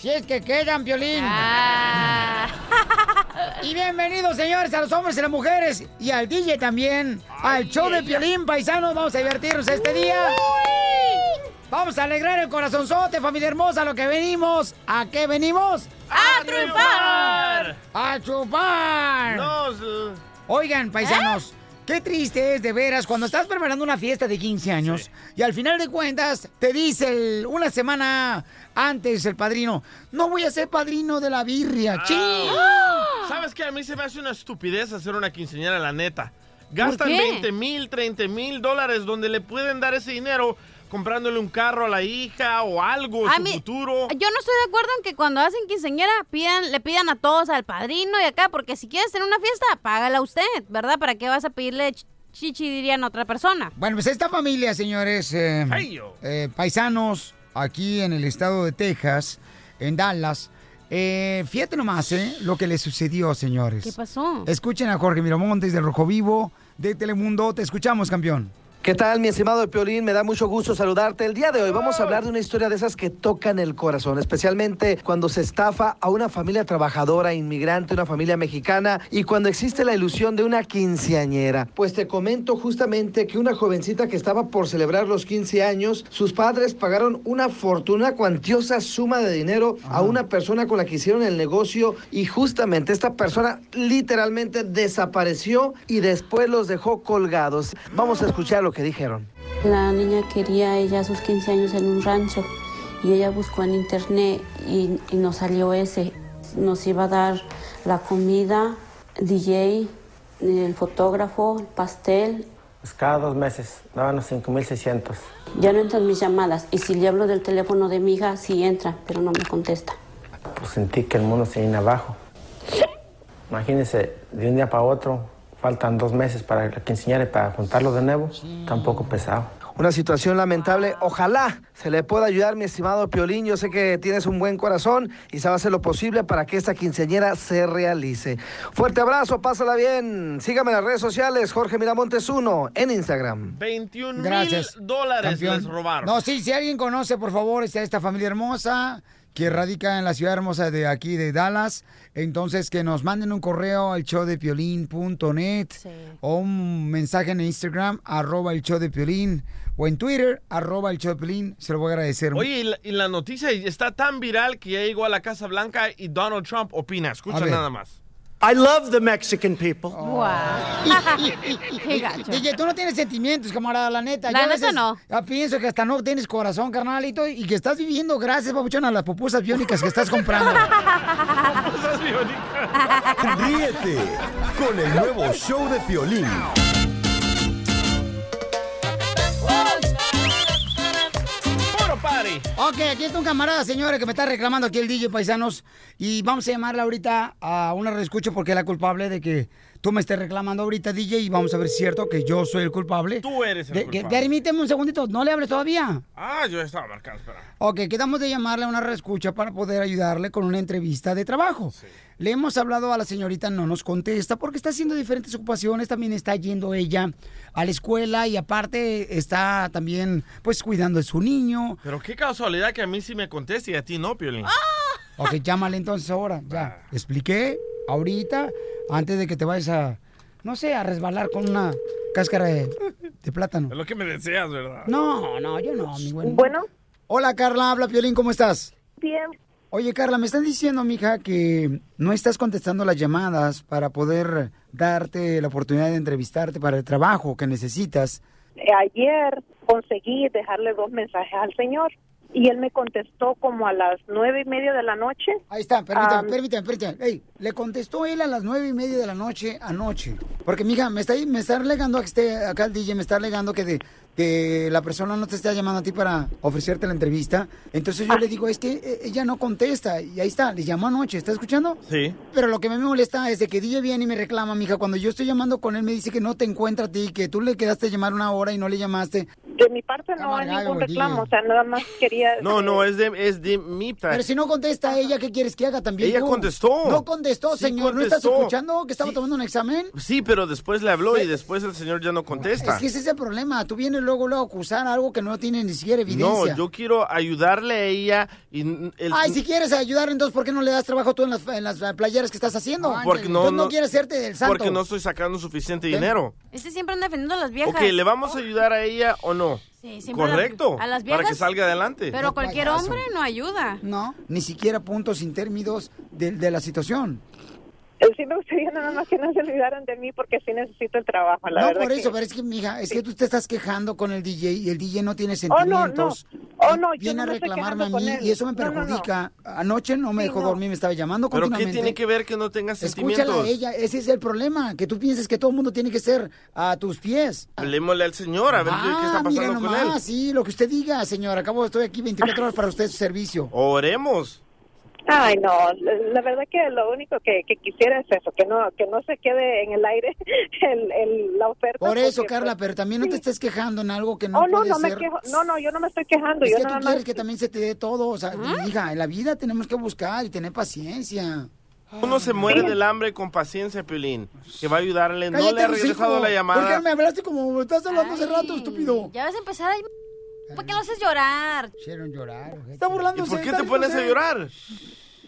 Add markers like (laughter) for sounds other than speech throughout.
si es que quedan, violín. Y bienvenidos, señores, a los hombres y las mujeres y al DJ también, al show de Piolín, paisanos. Vamos a divertirnos este día. Vamos a alegrar el corazonzote, familia hermosa, lo que venimos. ¿A qué venimos? ¡A triunfar! ¡A chupar! Nos- Oigan, paisanos, qué triste es de veras cuando estás preparando una fiesta de 15 años y al final de cuentas te dice el- una semana antes el padrino, no voy a ser padrino de la birria, ching. ¿Sabes qué? A mí se me hace una estupidez hacer una quinceañera, la neta. Gastan qué? 20 mil, 30 mil dólares donde le pueden dar ese dinero comprándole un carro a la hija o algo, A su mí- futuro. Yo no estoy de acuerdo en que cuando hacen quinceañera pidan, le pidan a todos al padrino y acá, porque si quieres tener una fiesta, págala usted, ¿verdad? ¿Para qué vas a pedirle ch- chichi, dirían a otra persona? Bueno, pues esta familia, señores, eh, eh, paisanos, aquí en el estado de Texas, en Dallas, eh, fíjate nomás, ¿eh? Lo que le sucedió, señores. ¿Qué pasó? Escuchen a Jorge Miramontes del Rojo Vivo de Telemundo. Te escuchamos, campeón. ¿Qué tal, mi estimado Piolín? Me da mucho gusto saludarte. El día de hoy vamos a hablar de una historia de esas que tocan el corazón, especialmente cuando se estafa a una familia trabajadora, inmigrante, una familia mexicana y cuando existe la ilusión de una quinceañera. Pues te comento justamente que una jovencita que estaba por celebrar los 15 años, sus padres pagaron una fortuna, cuantiosa suma de dinero a una persona con la que hicieron el negocio y justamente esta persona literalmente desapareció y después los dejó colgados. Vamos a escuchar lo que dijeron. La niña quería ella sus 15 años en un rancho y ella buscó en internet y, y nos salió ese. Nos iba a dar la comida, DJ, el fotógrafo, el pastel. Pues cada dos meses daban los 5.600. Ya no entran mis llamadas y si le hablo del teléfono de mi hija, sí entra, pero no me contesta. Pues sentí que el mundo se viene abajo. Imagínense, de un día para otro, faltan dos meses para la quinceañera y para juntarlo de nuevo, tampoco pesado. Una situación lamentable. Ojalá se le pueda ayudar, mi estimado Piolín. Yo sé que tienes un buen corazón y se va a hacer lo posible para que esta quinceañera se realice. Fuerte abrazo, pásala bien. Sígame en las redes sociales, Jorge Miramontes 1, en Instagram. 21 mil dólares campeón. les robaron. No, sí, si alguien conoce, por favor, está esta familia hermosa que radica en la ciudad hermosa de aquí de Dallas, entonces que nos manden un correo al showdepiolín.net o un mensaje en Instagram, arroba el show de Piolín, o en Twitter, arroba el show de Piolín, se lo voy a agradecer. Oye, y la, y la noticia está tan viral que ya llegó a la Casa Blanca y Donald Trump opina. Escucha nada más. I love the Mexican people. (laughs) Qué gacho. (laughs) DJ, tú no tienes sentimientos, camarada, la neta. La Yo neta no. ya pienso que hasta no tienes corazón, carnalito, y que estás viviendo gracias, papuchón, a las pupusas biónicas que estás comprando. (laughs) Esas biónicas. Ríete con el nuevo show de Piolín. Ok, aquí está un camarada, señores, que me está reclamando aquí el DJ Paisanos. Y vamos a llamarle ahorita a una reescucha porque es la culpable de que tú me estés reclamando ahorita, DJ. Y vamos a ver si es cierto que yo soy el culpable. Tú eres el De- culpable. Permíteme un segundito, no le hables todavía. Ah, yo estaba marcando, espera. Ok, quedamos de llamarle a una reescucha para poder ayudarle con una entrevista de trabajo. Le hemos hablado a la señorita, no nos contesta porque está haciendo diferentes ocupaciones, también está yendo ella a la escuela y aparte está también pues cuidando de su niño. Pero qué casualidad que a mí sí me conteste y a ti no, Piolín. Ok, llámale entonces ahora, ya. Expliqué ahorita, antes de que te vayas a, no sé, a resbalar con una cáscara de, de plátano. Es lo que me deseas, ¿verdad? No, no, yo no, mi güey. Bueno. Hola, Carla, habla Piolín, ¿cómo estás? Bien. Oye, Carla, me están diciendo, mija, que no estás contestando las llamadas para poder darte la oportunidad de entrevistarte para el trabajo que necesitas. Ayer conseguí dejarle dos mensajes al señor y él me contestó como a las nueve y media de la noche. Ahí está, permítame, Am, permítame, permítame. Ey, le contestó él a las nueve y media de la noche anoche. Porque, mija, me está, me está alegando que esté acá el DJ, me está alegando que de que la persona no te está llamando a ti para ofrecerte la entrevista. Entonces yo le digo, es que eh, ella no contesta. Y ahí está, le llamó anoche, ¿está escuchando? Sí. Pero lo que me molesta es de que DJ viene y me reclama, mija, cuando yo estoy llamando con él me dice que no te encuentra a ti, que tú le quedaste a llamar una hora y no le llamaste. De mi parte no hay ningún reclamo, DJ. o sea, nada más quería... No, no, es de, es de mi parte. Pero si no contesta ella, ¿qué quieres que haga también? Ella tú? contestó. No contestó, Sí señor. ¿No estás escuchando que estaba tomando un examen? Sí, pero después le habló y después el señor ya no contesta. Es que ese es el problema. Tú vienes luego, luego a acusar algo que no tiene ni siquiera evidencia. No, yo quiero ayudarle a ella y el, Ay, si quieres ayudar, entonces, ¿por qué no le das trabajo tú en las, en las playeras que estás haciendo? Porque no- no, no- quieres hacerte del santo. porque no estoy sacando suficiente dinero. Este siempre anda defendiendo a las viejas. Ok, ¿le vamos a ayudar a ella o no? Sí, siempre a las- Correcto. a las Para que viejas, salga adelante. Pero cualquier payaso. hombre no ayuda. No, ni siquiera puntos intermedios de, de la situación. Sí me gustaría nada más que no se olvidaran de mí porque sí necesito el trabajo, la no, verdad por que- eso, pero es que, mija, es que tú te estás quejando con el DJ y el DJ no tiene Oh, no, no. sentimientos. Oh, no, yo Viene no a me estoy reclamarme a mí y eso me No, no, no. perjudica. Anoche no me Sí, dejó no. dormir, me estaba llamando ¿Pero qué continuamente. tiene que ver que no tengas sentimientos? Escúchala a ella, ese es el problema, que tú pienses que todo el mundo tiene que ser a tus pies. Hablemosle al señor a ver qué, qué está Ah, mira pasando con él. nomás, sí, lo que usted diga, señor. Acabo, estoy aquí 24 horas para usted, su servicio. Oremos. Ay, no, la, verdad que lo único que, que quisiera es eso, que no que no se quede en el aire (laughs) el, el- la oferta. Por eso, porque, Carla, pues, pero también no te estés quejando en algo que no oh, no, puede no me ser. quejo, no, no, yo no me estoy quejando, Es yo que tú nada quieres más... que también se te dé todo. O sea, hija, en la vida tenemos que buscar y tener paciencia. Uno se muere del hambre con paciencia, Piolín. Que va a ayudarle. No Cállate, le ha regresado la ¿Por qué llamada. no me hablaste como estás hablando hace rato, estúpido? Ya vas a empezar ahí. ¿Por qué lo haces llorar? Hicieron llorar. Está burlándose. ¿Y por qué te pones a llorar?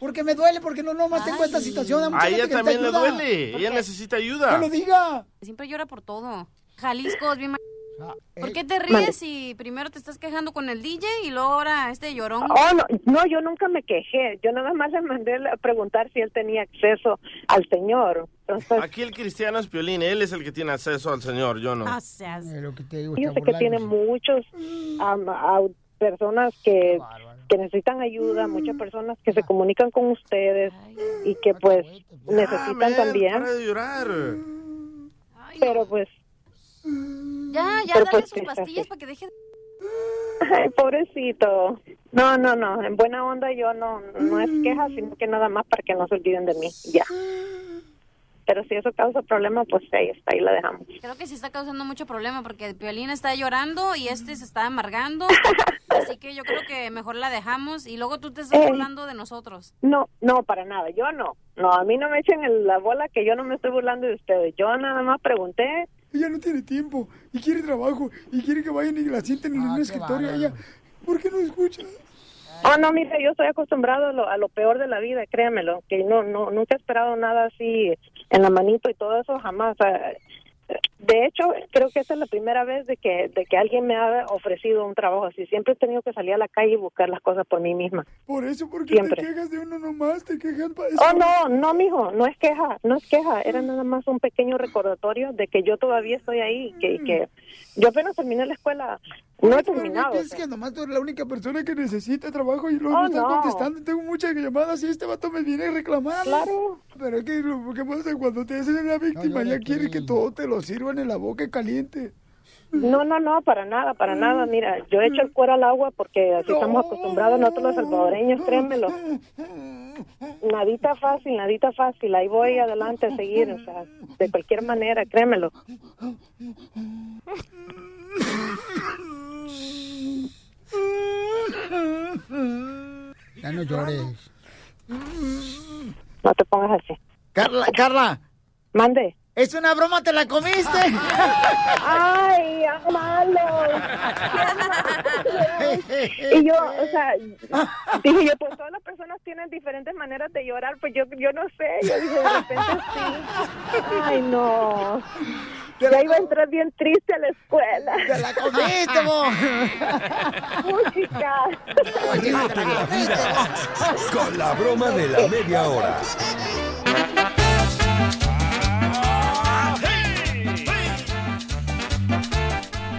Porque me duele, porque no nomás tengo esta situación. mucha A gente ella que también le necesita ayuda. duele. Ella necesita ayuda. Que lo diga. Siempre llora por todo. Jalisco es bien... ma- eh, ¿Por qué te ríes si primero te estás quejando con el DJ y luego ahora este llorón? Oh, no, no, yo nunca me quejé. Yo nada más le mandé a preguntar si él tenía acceso al señor. Entonces, Aquí el cristiano es Piolín. Él es el que tiene acceso al señor, yo no. Ah, seas- lo que te digo, yo está sé que tiene muchos am, au- personas que, que necesitan ayuda, muchas personas que se comunican con ustedes y que pues necesitan man, también. para de llorar. Pero pues, Ya, ya, dale pues, sus ¿qué pastillas para que deje de... ay, pobrecito. No, no, no, en buena onda yo no, no es queja, sino que nada más para que no se olviden de mí, ya. Pero si eso causa problema, pues ahí está, ahí la dejamos. Creo que sí está causando mucho problema porque el Piolín está llorando y este se está amargando. (laughs) Así que yo creo que mejor la dejamos y luego tú te estás Eh. burlando de nosotros. No, no, para nada, yo no. No, a mí no me echen en la bola que yo no me estoy burlando de ustedes. Yo nada más pregunté. Ella no tiene tiempo y quiere trabajo y quiere que vayan y la sienten en un escritorio. Ella, ¿por qué no escucha? Oh, no, mira, yo estoy acostumbrado a lo, a lo peor de la vida, créemelo, que no, no, nunca he esperado nada así en la manito y todo eso, jamás. O sea, de hecho, creo que esta es la primera vez de que, de que alguien me ha ofrecido un trabajo así. Siempre he tenido que salir a la calle y buscar las cosas por mí misma. Por eso, porque Siempre. te quejas de uno nomás, te quejas para eso. Oh, no, no, mijo, no es queja, no es queja, era nada más un pequeño recordatorio de que yo todavía estoy ahí, que, que yo apenas terminé la escuela, no he terminado. o Es sea. que nomás tú eres la única persona que necesita trabajo y luego Oh, no estás no. contestando. Tengo muchas llamadas y este vato me viene a reclamar. Claro. Pero es que lo que pasa cuando te hacen una víctima, ya quieres que todo te lo sirvan en la boca caliente. No, no, no, para nada, para nada. Mira, yo he hecho el cuero al agua porque así estamos acostumbrados nosotros los salvadoreños, créemelo. Nadita fácil, nadita fácil. Ahí voy adelante a seguir, o sea, de cualquier manera, créemelo. Ya no llores. No te pongas así. Carla, Carla. Mande. Es una broma, te la comiste. Ay, malo. Y yo, o sea, dije yo, pues todas las personas tienen diferentes maneras de llorar, pues yo, yo no sé, yo dije, de repente sí. Ay, no. Ya iba a entrar bien triste a la escuela. ¡Te la comiste, vos! Música. Ríete en la vida con la broma de la media hora.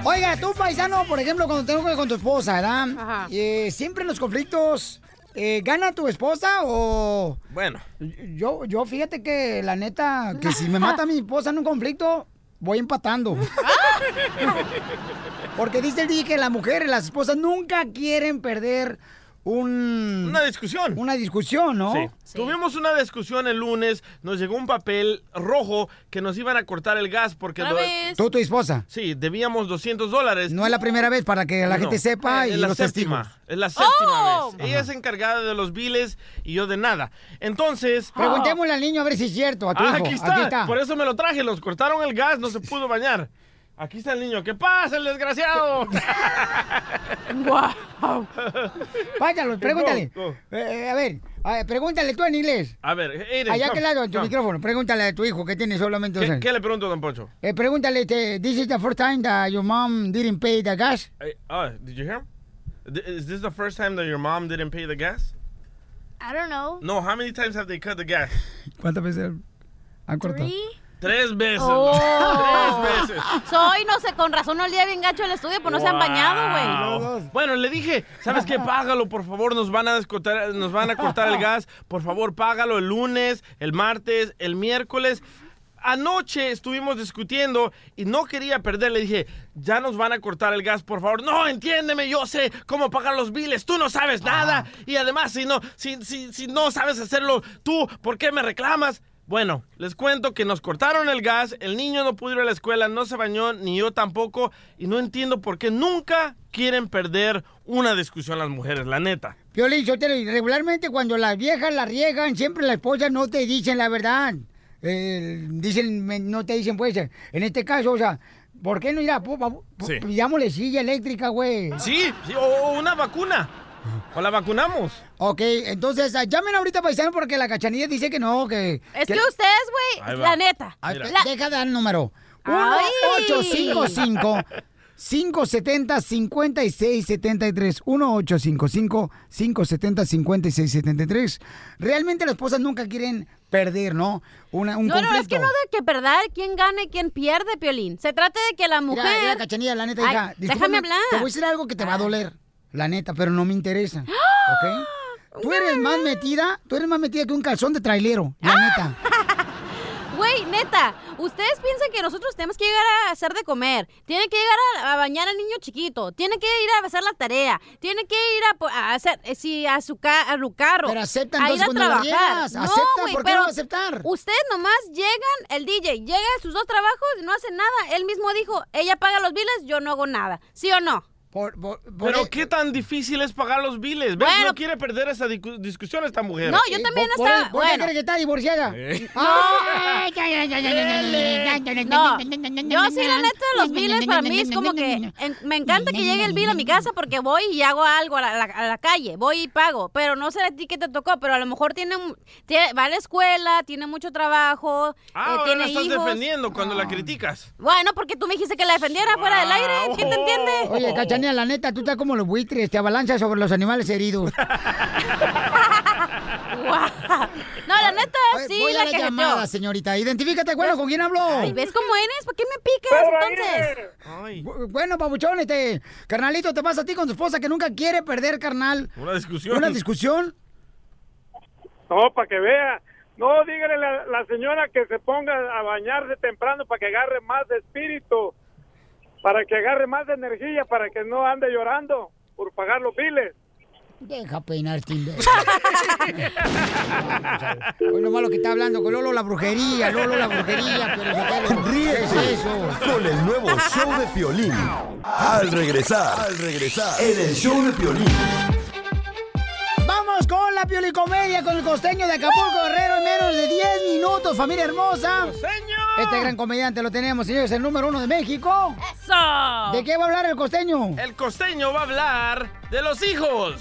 Oiga, tú, paisano, por ejemplo, cuando te enojas con tu esposa, ¿verdad? Eh, siempre en los conflictos, eh, ¿gana tu esposa o...? Bueno. Yo, yo fíjate que, la neta, que si me mata mi esposa en un conflicto, voy empatando. (laughs) Porque dice el DJ que las mujeres, las esposas, nunca quieren perder un... Una discusión. Una discusión, ¿no? Sí. Tuvimos una discusión el lunes, nos llegó un papel rojo que nos iban a cortar el gas porque... ¿Otra lo-? Tú, tu esposa. Sí, debíamos 200 dólares. No es la primera vez para que la No. gente sepa Es y la los séptima, testigos. Es la séptima Oh. vez. Ella es encargada de los biles y yo de nada. Entonces... Preguntémosle al niño a ver si es cierto, a tu Ah, hijo. aquí está. Por eso me lo traje. Los cortaron el gas, no se pudo bañar. Aquí está el niño. ¿Qué pasa, el desgraciado? (laughs) (laughs) ¡Wow! Váyalo, pregúntale. Go, go. Eh, eh, a ver, a ver, pregúntale tú en inglés. A ver, Aiden, Allá come, que lado, en tu come. micrófono. Pregúntale a tu hijo que tiene solamente dos ¿Qué, años. qué le pregunto, don Poncho? Eh, pregúntale, este, this is the first time that your mom didn't pay the gas. Eh, oh, did you hear him? Is this the first time that your mom didn't pay the gas? I don't know. No, how many times have they cut the gas? ¿Cuántas veces han cortado? Three? Tres veces. Oh. Tres veces. Soy, no sé, con razón olía bien gacho el estudio, pues no se han bañado, güey. Bueno, le dije, ¿sabes qué? Págalo, por favor, nos van a descortar, nos van a cortar el gas. Por favor, págalo el lunes, el martes, el miércoles. Anoche estuvimos discutiendo y no quería perder. Le dije, ya nos van a cortar el gas, por favor. No, entiéndeme, yo sé cómo pagar los biles. Tú no sabes nada. Y además, si no, si, si, si no sabes hacerlo tú, ¿por qué me reclamas? Bueno, les cuento que nos cortaron el gas, el niño no pudo ir a la escuela, no se bañó, ni yo tampoco, y no entiendo por qué nunca quieren perder una discusión las mujeres, la neta. Piolín, yo te regularmente cuando las viejas la riegan, siempre las esposas no te dicen la verdad. Eh, dicen, no te dicen, pues, en este caso, o sea, ¿por qué no ir a... po- po- Sí. Pidámosle silla eléctrica, güey. Sí, sí, o, o una vacuna. O la vacunamos. Ok, entonces, ah, llamen ahorita, paisano, porque la cachanilla dice que no, que... Es que que- ustedes, güey, la neta. Ah. La- Deja de dar el número. Ay. 1855 570 5673 1855 570 5673 Realmente las esposas nunca quieren perder, ¿no? Una, un No, conflicto. no, es que no de que perder quién gane, quién pierde, Piolín. Se trata de que la mujer... Mira, mira, cachanilla, la neta, Ay, hija, déjame hablar. Te voy a decir algo que te va a doler, la neta, pero no me interesa. ¿Ok? Tú eres más metida, tú eres más metida que un calzón de trailero, la neta. (laughs) Güey, neta, ustedes piensan que nosotros tenemos que llegar a hacer de comer, tiene que llegar a, a bañar al niño chiquito, tiene que ir a hacer la tarea, tiene que ir a, hacer, eh, sí, a su, ca- a su carro. Pero acepta a ir trabajar. riegas, No, acepta, ¿por qué pero no va a aceptar? Ustedes nomás llegan, el DJ llega a sus dos trabajos y no hace nada. Él mismo dijo, ella paga los biles, yo no hago nada. ¿Sí o no? Por, Pero qué tan difícil es pagar los biles. ¿Ves? Bueno, no quiere perder esa discusión esta mujer. No, yo también ¿Por, hasta... ¿Por, bueno. que está divorciada? ¿Eh? Ay, no. Yo sí, la neta, los biles para mí es como que... Me encanta que llegue el bill a mi casa porque voy y hago algo a la, calle. Voy y pago. Pero no sé a ti qué te tocó, pero a lo mejor tiene, tiene va a la escuela, tiene mucho trabajo, ah, eh, la estás defendiendo cuando la criticas. Bueno, porque tú me dijiste que la defendiera fuera del aire. ¿Quién te entiende? Oye, la neta, tú estás como los buitres, te abalanzas sobre los animales heridos. (laughs) No, la neta, Ay, sí, Voy la a la que llamada, señorita. Identifícate, bueno, ¿con quién hablo? Ay, ¿ves cómo eres? ¿Por qué me picas entonces? Bueno, pabuchón, este, carnalito, te pasa a ti con tu esposa que nunca quiere perder, carnal. una discusión. Una discusión. No, para que vea. No, dígale a la, la señora que se ponga a bañarse temprano para que agarre más de espíritu, para que agarre más de energía, para que no ande llorando por pagar los biles. Deja peinar imbécil. Hoy lo malo que está hablando con Lolo la brujería, Lolo la brujería, pero ¿qué Ríete es eso? con el nuevo show de Piolín. Al regresar, al regresar, en el show de Piolín. Vamos con la piolicomedia con el costeño de Acapulco Guerrero en menos de 10 minutos, familia hermosa. ¡Costeño! Este gran comediante lo tenemos, señores, el número uno de México. ¡Eso! ¿De qué va a hablar el costeño? El costeño va a hablar de los hijos.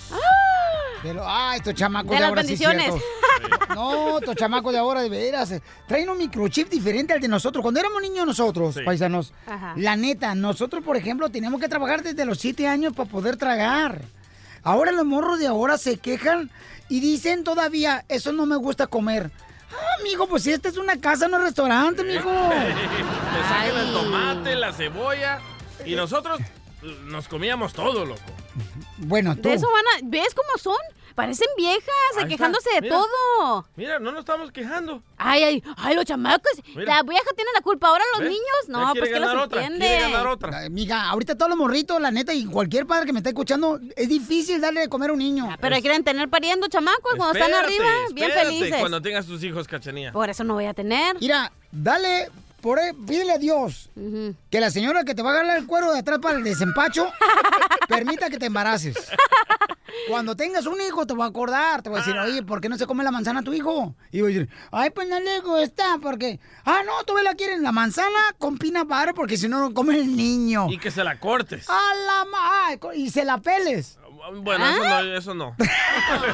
De lo- ah, estos chamacos De de, las ahora sí es bendiciones. (laughs) No, estos chamacos de ahora de veras traen un microchip diferente al de nosotros. Cuando éramos niños nosotros, Sí. paisanos, Ajá. la neta, nosotros, por ejemplo, teníamos que trabajar desde los 7 años para poder tragar. Ahora los morros de ahora se quejan y dicen todavía, eso no me gusta comer. Ah, amigo, pues si esta es una casa, no un restaurante, mijo. (laughs) Le sacan el tomate, la cebolla. Y nosotros eh, nos comíamos todo, loco. Bueno, tú. De eso van a... ¿Ves cómo son? Parecen viejas, Ahí quejándose está, de mira. todo. Mira, no nos estamos quejando. Ay, ay, ay, los chamacos. Mira. La vieja tiene la culpa. Ahora los ¿Ves? niños, no, pues que los otra, entiende. quiere ganar otra. Ay, Amiga, ahorita todos los morritos, la neta, y cualquier padre que me esté escuchando, es difícil darle de comer a un niño. Pero quieren tener pariendo chamacos cuando están Espérate, arriba, bien espérate, felices. Cuando tengas tus hijos, cachanía. Por eso no voy a tener. Mira, dale, por ahí, pídele a Dios que la señora que te va a agarrar el cuero de atrás para el desempacho (laughs) permita que te embaraces. Cuando tengas un hijo te va a acordar, te va a decir, oye, ¿por qué no se come la manzana tu hijo? Y voy a decir, ay, pues no le gusta, porque, ah, no, tú la quieres, la manzana con pina bar, porque si no, no come el niño. Y que se la cortes. A la ma- y se la peles. Bueno, eso no, eso no.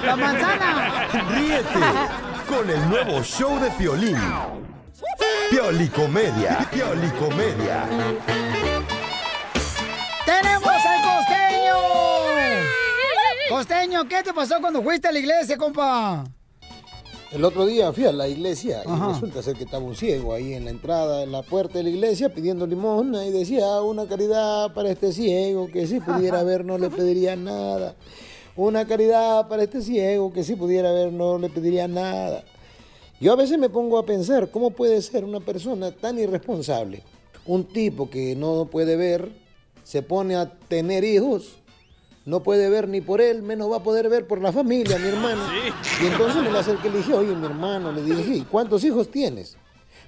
La manzana. Ríete con el nuevo show de Piolín. Piolicomedia. Piolicomedia. ¡Tenemos al costeño! Costeño, ¿qué te pasó cuando fuiste a la iglesia, compa? El otro día fui a la iglesia y Ajá. resulta ser que estaba un ciego ahí en la entrada, en la puerta de la iglesia, pidiendo limosna y decía, "Ah, una caridad para este ciego, que si pudiera ver no le pediría nada. Una caridad para este ciego, que si pudiera ver no le pediría nada. Yo a veces me pongo a pensar, ¿cómo puede ser una persona tan irresponsable? Un tipo que no puede ver, se pone a tener hijos, no puede ver ni por él, menos va a poder ver por la familia, mi hermano. (laughs) Y entonces me le acerqué y le dije, oye, mi hermano, le dije, "¿Y ¿cuántos hijos tienes?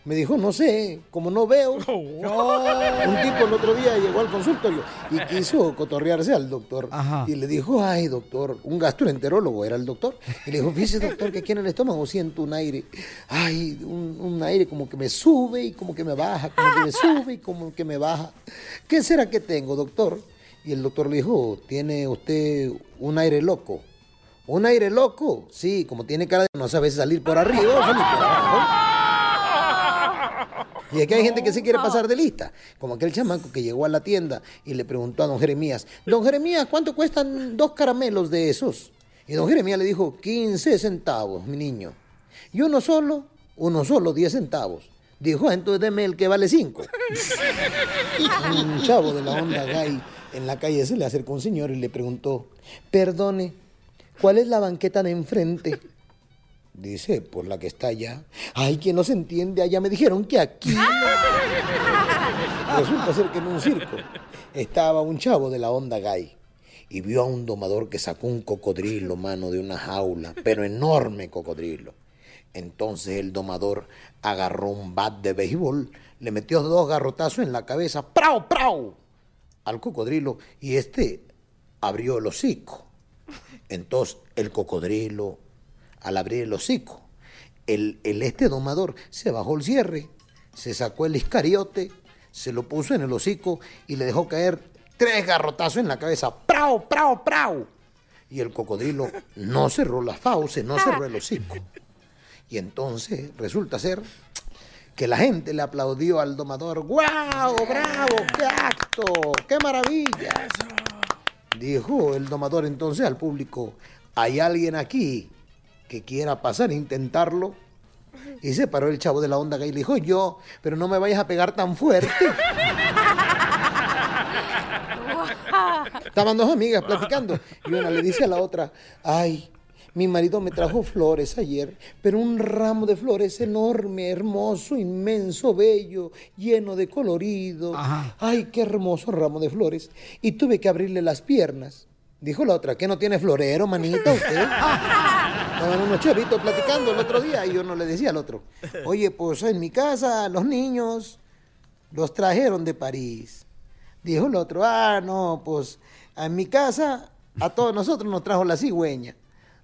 Me dijo, no sé, como no veo. (laughs) Un tipo el otro día llegó al consultorio y quiso cotorrearse al doctor. Y le dijo, ay, doctor, un gastroenterólogo era el doctor. Y le dijo, fíjese, doctor, que aquí en el estómago siento un aire. Ay, un, un aire como que me sube y como que me baja, como que me sube y como que me baja. ¿Qué será que tengo, doctor? Y el doctor le dijo, tiene usted un aire loco. ¿Un aire loco? Sí, como tiene cara de no sabe si salir por arriba o salir por abajo. Y aquí hay gente que se quiere pasar de lista, como aquel chamaco que llegó a la tienda y le preguntó a don Jeremías, don Jeremías, ¿cuánto cuestan dos caramelos de esos? Y don Jeremías le dijo, 15 centavos, mi niño. Y uno solo, uno solo, 10 centavos. Dijo, "Ah, entonces deme el que vale 5. (laughs) Un chavo de la onda gay en la calle se le acercó un señor y le preguntó, perdone, ¿cuál es la banqueta de enfrente? Dice, por la que está allá. Ay, que no se entiende, allá me dijeron que aquí. (laughs) Resulta ser que en un circo estaba un chavo de la onda gay y vio a un domador que sacó un cocodrilo, mano, de una jaula, pero enorme cocodrilo. Entonces el domador agarró un bat de béisbol, le metió dos garrotazos en la cabeza, ¡prau, prau! al cocodrilo y este abrió el hocico. Entonces el cocodrilo, al abrir el hocico, el, el este domador se bajó el cierre, se sacó el iscariote, se lo puso en el hocico y le dejó caer tres garrotazos en la cabeza. ¡Prau, prau, prau! Y el cocodrilo no cerró las fauces, no cerró el hocico. Y entonces resulta ser que la gente le aplaudió al domador. ¡Guau! ¡Bravo! ¡Qué acto! ¡Qué maravilla! Dijo el domador entonces al público, ¿hay alguien aquí que quiera pasar a intentarlo? Y se paró el chavo de la onda gay y le dijo, yo, pero no me vayas a pegar tan fuerte. (laughs) Estaban dos amigas platicando y una le dice a la otra, ay, mi marido me trajo flores ayer, pero un ramo de flores enorme, hermoso, inmenso, bello, lleno de colorido. Ay, qué hermoso ramo de flores. Y tuve que abrirle las piernas. Dijo la otra, ¿qué no tiene florero, manita, usted? (laughs) Estaban unos chavitos platicando el otro día y yo no le decía al otro, oye, pues en mi casa los niños los trajeron de París. Dijo el otro, ah, no, pues en mi casa a todos nosotros nos trajo la cigüeña.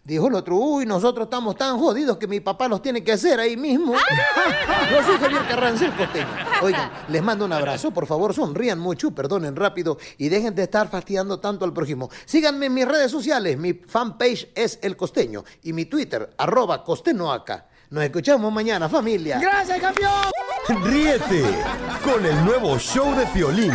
Dijo el otro, uy, nosotros estamos tan jodidos que mi papá los tiene que hacer ahí mismo. (laughs) Yo soy Javier Carranza, el costeño. Oigan, les mando un abrazo, por favor, sonrían mucho, perdonen rápido y dejen de estar fastidiando tanto al prójimo. Síganme en mis redes sociales, mi fanpage es El Costeño y mi Twitter, arroba costenoaca. Nos escuchamos mañana, familia. ¡Gracias, campeón! Ríete con el nuevo show de Piolín.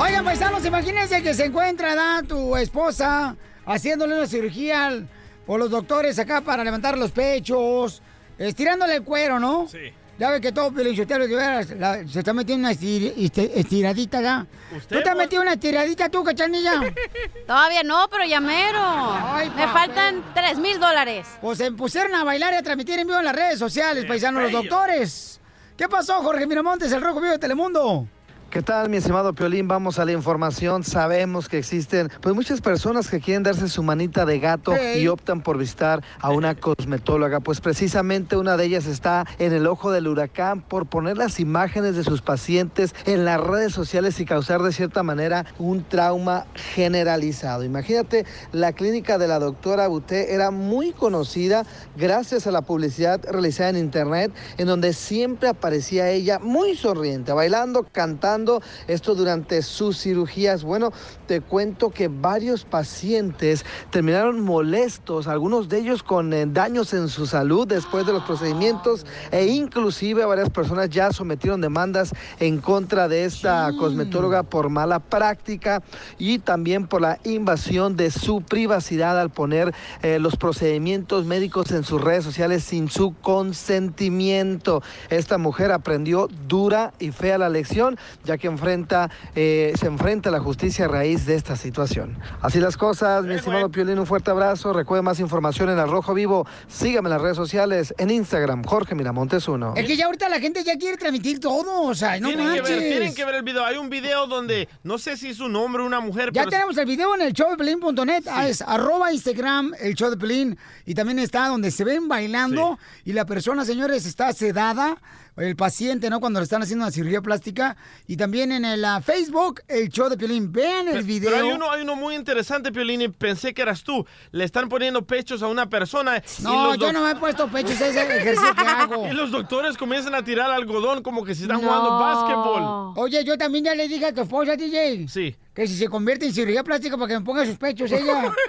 Oigan, paisanos, imagínense que se encuentra ¿da? tu esposa haciéndole una cirugía al- por los doctores acá para levantar los pechos, estirándole el cuero, ¿no? Sí. Ya ves que todo Pelichotelo de veras la- se está metiendo una estir- este- estiradita ya. ¿Tú te has metido una estiradita tú, cachanilla? (laughs) Todavía no, pero ya mero. Ay, Me faltan tres mil dólares. Pues se pusieron a bailar y a transmitir en vivo en las redes sociales, paisanos, los doctores. ¿Qué pasó, Jorge Miramontes, el Rojo Vivo de Telemundo? ¿Qué tal, mi estimado Piolín? Vamos a la información. Sabemos que existen pues muchas personas que quieren darse su manita de gato Hey. y optan por visitar a una cosmetóloga. Pues precisamente una de ellas está en el ojo del huracán por poner las imágenes de sus pacientes en las redes sociales y causar de cierta manera un trauma generalizado. Imagínate, la clínica de la doctora Buté era muy conocida gracias a la publicidad realizada en internet, en donde siempre aparecía ella muy sonriente, bailando, cantando, esto durante sus cirugías. Bueno, te cuento que varios pacientes terminaron molestos, algunos de ellos con eh, daños en su salud después de los procedimientos e inclusive varias personas ya sometieron demandas en contra de esta cosmetóloga por mala práctica y también por la invasión de su privacidad al poner eh, los procedimientos médicos en sus redes sociales sin su consentimiento. Esta mujer aprendió dura y fea la lección, ya que enfrenta, eh, se enfrenta a la justicia a raíz de esta situación. Así las cosas, mi estimado Piolín, un fuerte abrazo. Recuerde más información en Arrojo Vivo. Sígame en las redes sociales, en Instagram, Jorge Miramontes 1. Es que ya ahorita la gente ya quiere transmitir todo, o sea, no tienen, que manches. ver, tienen que ver el video. Hay un video donde no sé si es un hombre o una mujer. Ya pero tenemos el video en el show de Pelín.net. Ah, es arroba Instagram, el show de Pelín. Y también está donde se ven bailando. Y la persona, señores, está sedada. El paciente, ¿no? Cuando le están haciendo una cirugía plástica. Y también en el ah, Facebook, el show de Pelín. Vean el video. Pero hay uno, hay uno muy interesante, Piolín, y pensé que eras tú. Le están poniendo pechos a una persona. No, yo no me he puesto pechos, ese es el ejercicio que hago. (laughs) Y los doctores comienzan a tirar algodón como que si están jugando básquetbol. Oye, yo también ya le dije a tu esposa, DJ. Sí. Que si se convierte en cirugía plástica para que me ponga sus pechos ella. (laughs)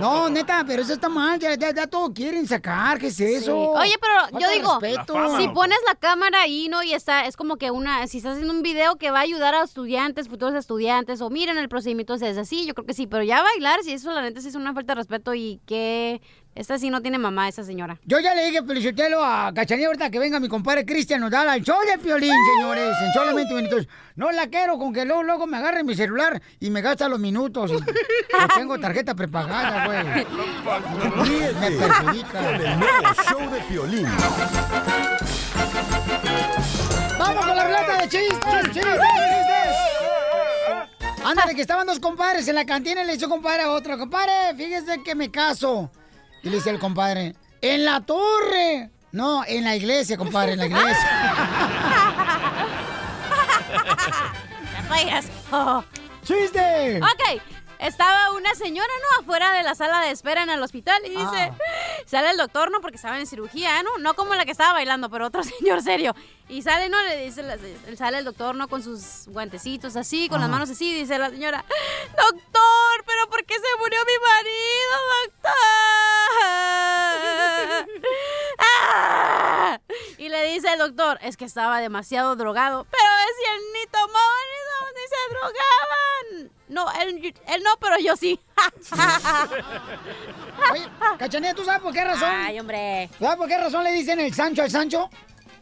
No, neta, pero eso está mal. Ya, ya, ya todo quieren sacar. ¿Qué es eso? Sí. Oye, pero yo digo, respeto. si pones la cámara ahí, ¿no? Y está, es como que una, si estás haciendo un video que va a ayudar a estudiantes, futuros estudiantes, o miren el procedimiento es así, yo creo que sí, pero ya bailar, si eso la neta sí es una falta de respeto y que esta sí no tiene mamá, esa señora. Yo ya le dije, Felicitelo, a Cachanilla ahorita que venga mi compadre Cristian Nodal al show de Piolín, señores, en solamente minutos. No la quiero con que luego, luego me agarre mi celular y me gasta los minutos. (laughs) Tengo tarjeta prepagada, güey. Me perjudica. con el nuevo show de Piolín. ¡Vamos con la ruleta de chistes! ¡Chistes, chistes! Ándale, que estaban dos compadres en la cantina y le dice un compadre a otro, compadre, fíjese que me caso. Y le dice el compadre, ¡en la torre! No, en la iglesia, compadre, en la iglesia. (laughs) ¡Chiste! Ok, estaba una señora, ¿no? Afuera de la sala de espera en el hospital y dice, (gasps) sale el doctor, ¿no? Porque estaba en cirugía, ¿no? No como la que estaba bailando, pero otro (laughs) señor serio. Y sale, ¿no? Le dice, sale el doctor, ¿no? Con sus guantecitos así, con las manos así, dice la señora, (gasps) doctor, ¿pero por qué se murió mi marido, doctor? (laughs) ¡Ah! Y le dice el doctor, es que estaba demasiado drogado. Pero es si él ni ni, ni se drogaban. No, él, él no, pero yo sí. (laughs) Oye, Cachanilla, ¿tú sabes por qué razón? Ay, hombre. ¿Sabes por qué razón le dicen el Sancho al Sancho?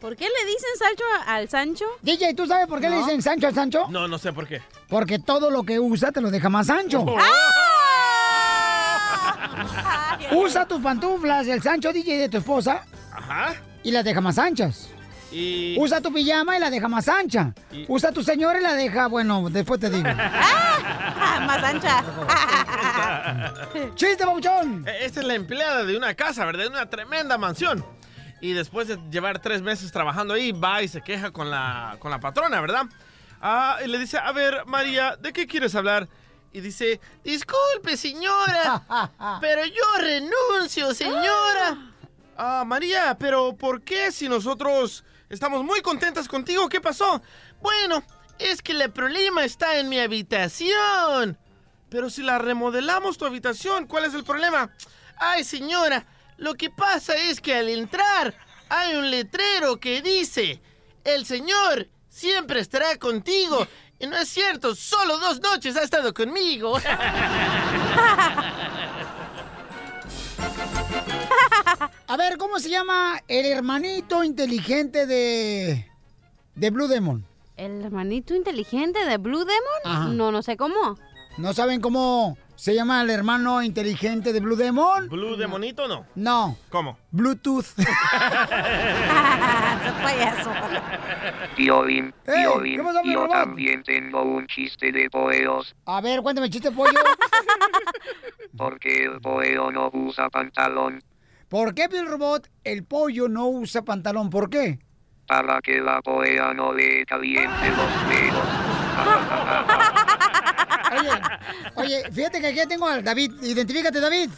¿Por qué le dicen Sancho al Sancho? DJ, ¿tú sabes por qué le dicen Sancho al Sancho? No, no sé por qué. Porque todo lo que usa te lo deja más ancho. (laughs) Usa tus pantuflas, el Sancho DJ de tu esposa, Ajá. y las deja más anchas. Y... Usa tu pijama y la deja más ancha. Y- Usa tu señora y la deja, bueno, después te digo. (laughs) más ancha. ¡Chiste, babuchón! Eh, Esta es la empleada de una casa, ¿verdad? De una tremenda mansión. Y después de llevar tres meses trabajando ahí, va y se queja con la, con la patrona, ¿verdad? Ah, y le dice, a ver, María, ¿de qué quieres hablar? Y dice, disculpe, señora, (laughs) pero yo renuncio, señora. (gasps) Ah, María, pero ¿por qué si nosotros estamos muy contentas contigo? ¿Qué pasó? Bueno, es que el problema está en mi habitación. Pero si la remodelamos tu habitación, ¿cuál es el problema? Ay, señora, lo que pasa es que al entrar hay un letrero que dice, el señor siempre estará contigo. Y no es cierto, solo dos noches ha estado conmigo. (laughs) A ver, ¿cómo se llama el hermanito inteligente de, de Blue Demon? ¿El hermanito inteligente de Blue Demon? Ajá. No, no sé cómo. ¿No saben cómo se llama el hermano inteligente de Blue Demon? ¿Blue de monito o no? No, ¿Cómo? Bluetooth. (laughs) payaso. Piolín, ¿qué pasó, mi yo robot? también tengo un chiste de poeos, A ver, cuéntame el chiste, pollo. (laughs) porque el poeo no usa pantalón, ¿Por qué, Bill Robot, el pollo no usa pantalón? ¿Por qué? para que la poea no le caliente los dedos. (laughs) Oye, oye, fíjate que aquí tengo al David. Identifícate, David.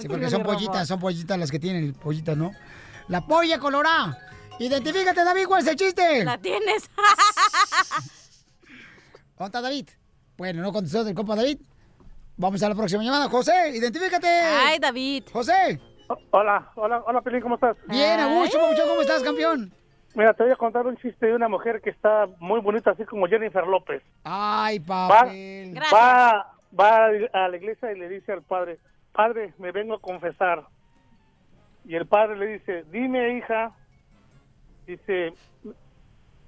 Sí, porque son pollitas, son pollitas las que tienen, pollitas, ¿no? La polla colorada. Identifícate, David, ¿cuál es el chiste? La tienes. (laughs) ¿Dónde está David? Bueno, no contestó del compa David. Vamos a la próxima llamada. José, identifícate. Ay, David. José. Hola, hola, hola, Pelín, ¿cómo estás? Bien, Augusto, ¿cómo estás, campeón? Mira, te voy a contar un chiste de una mujer que está muy bonita, así como Jennifer López. Ay, Va, papel. va, va a la iglesia y le dice al padre, padre, me vengo a confesar. Y el padre le dice, dime, hija, dice,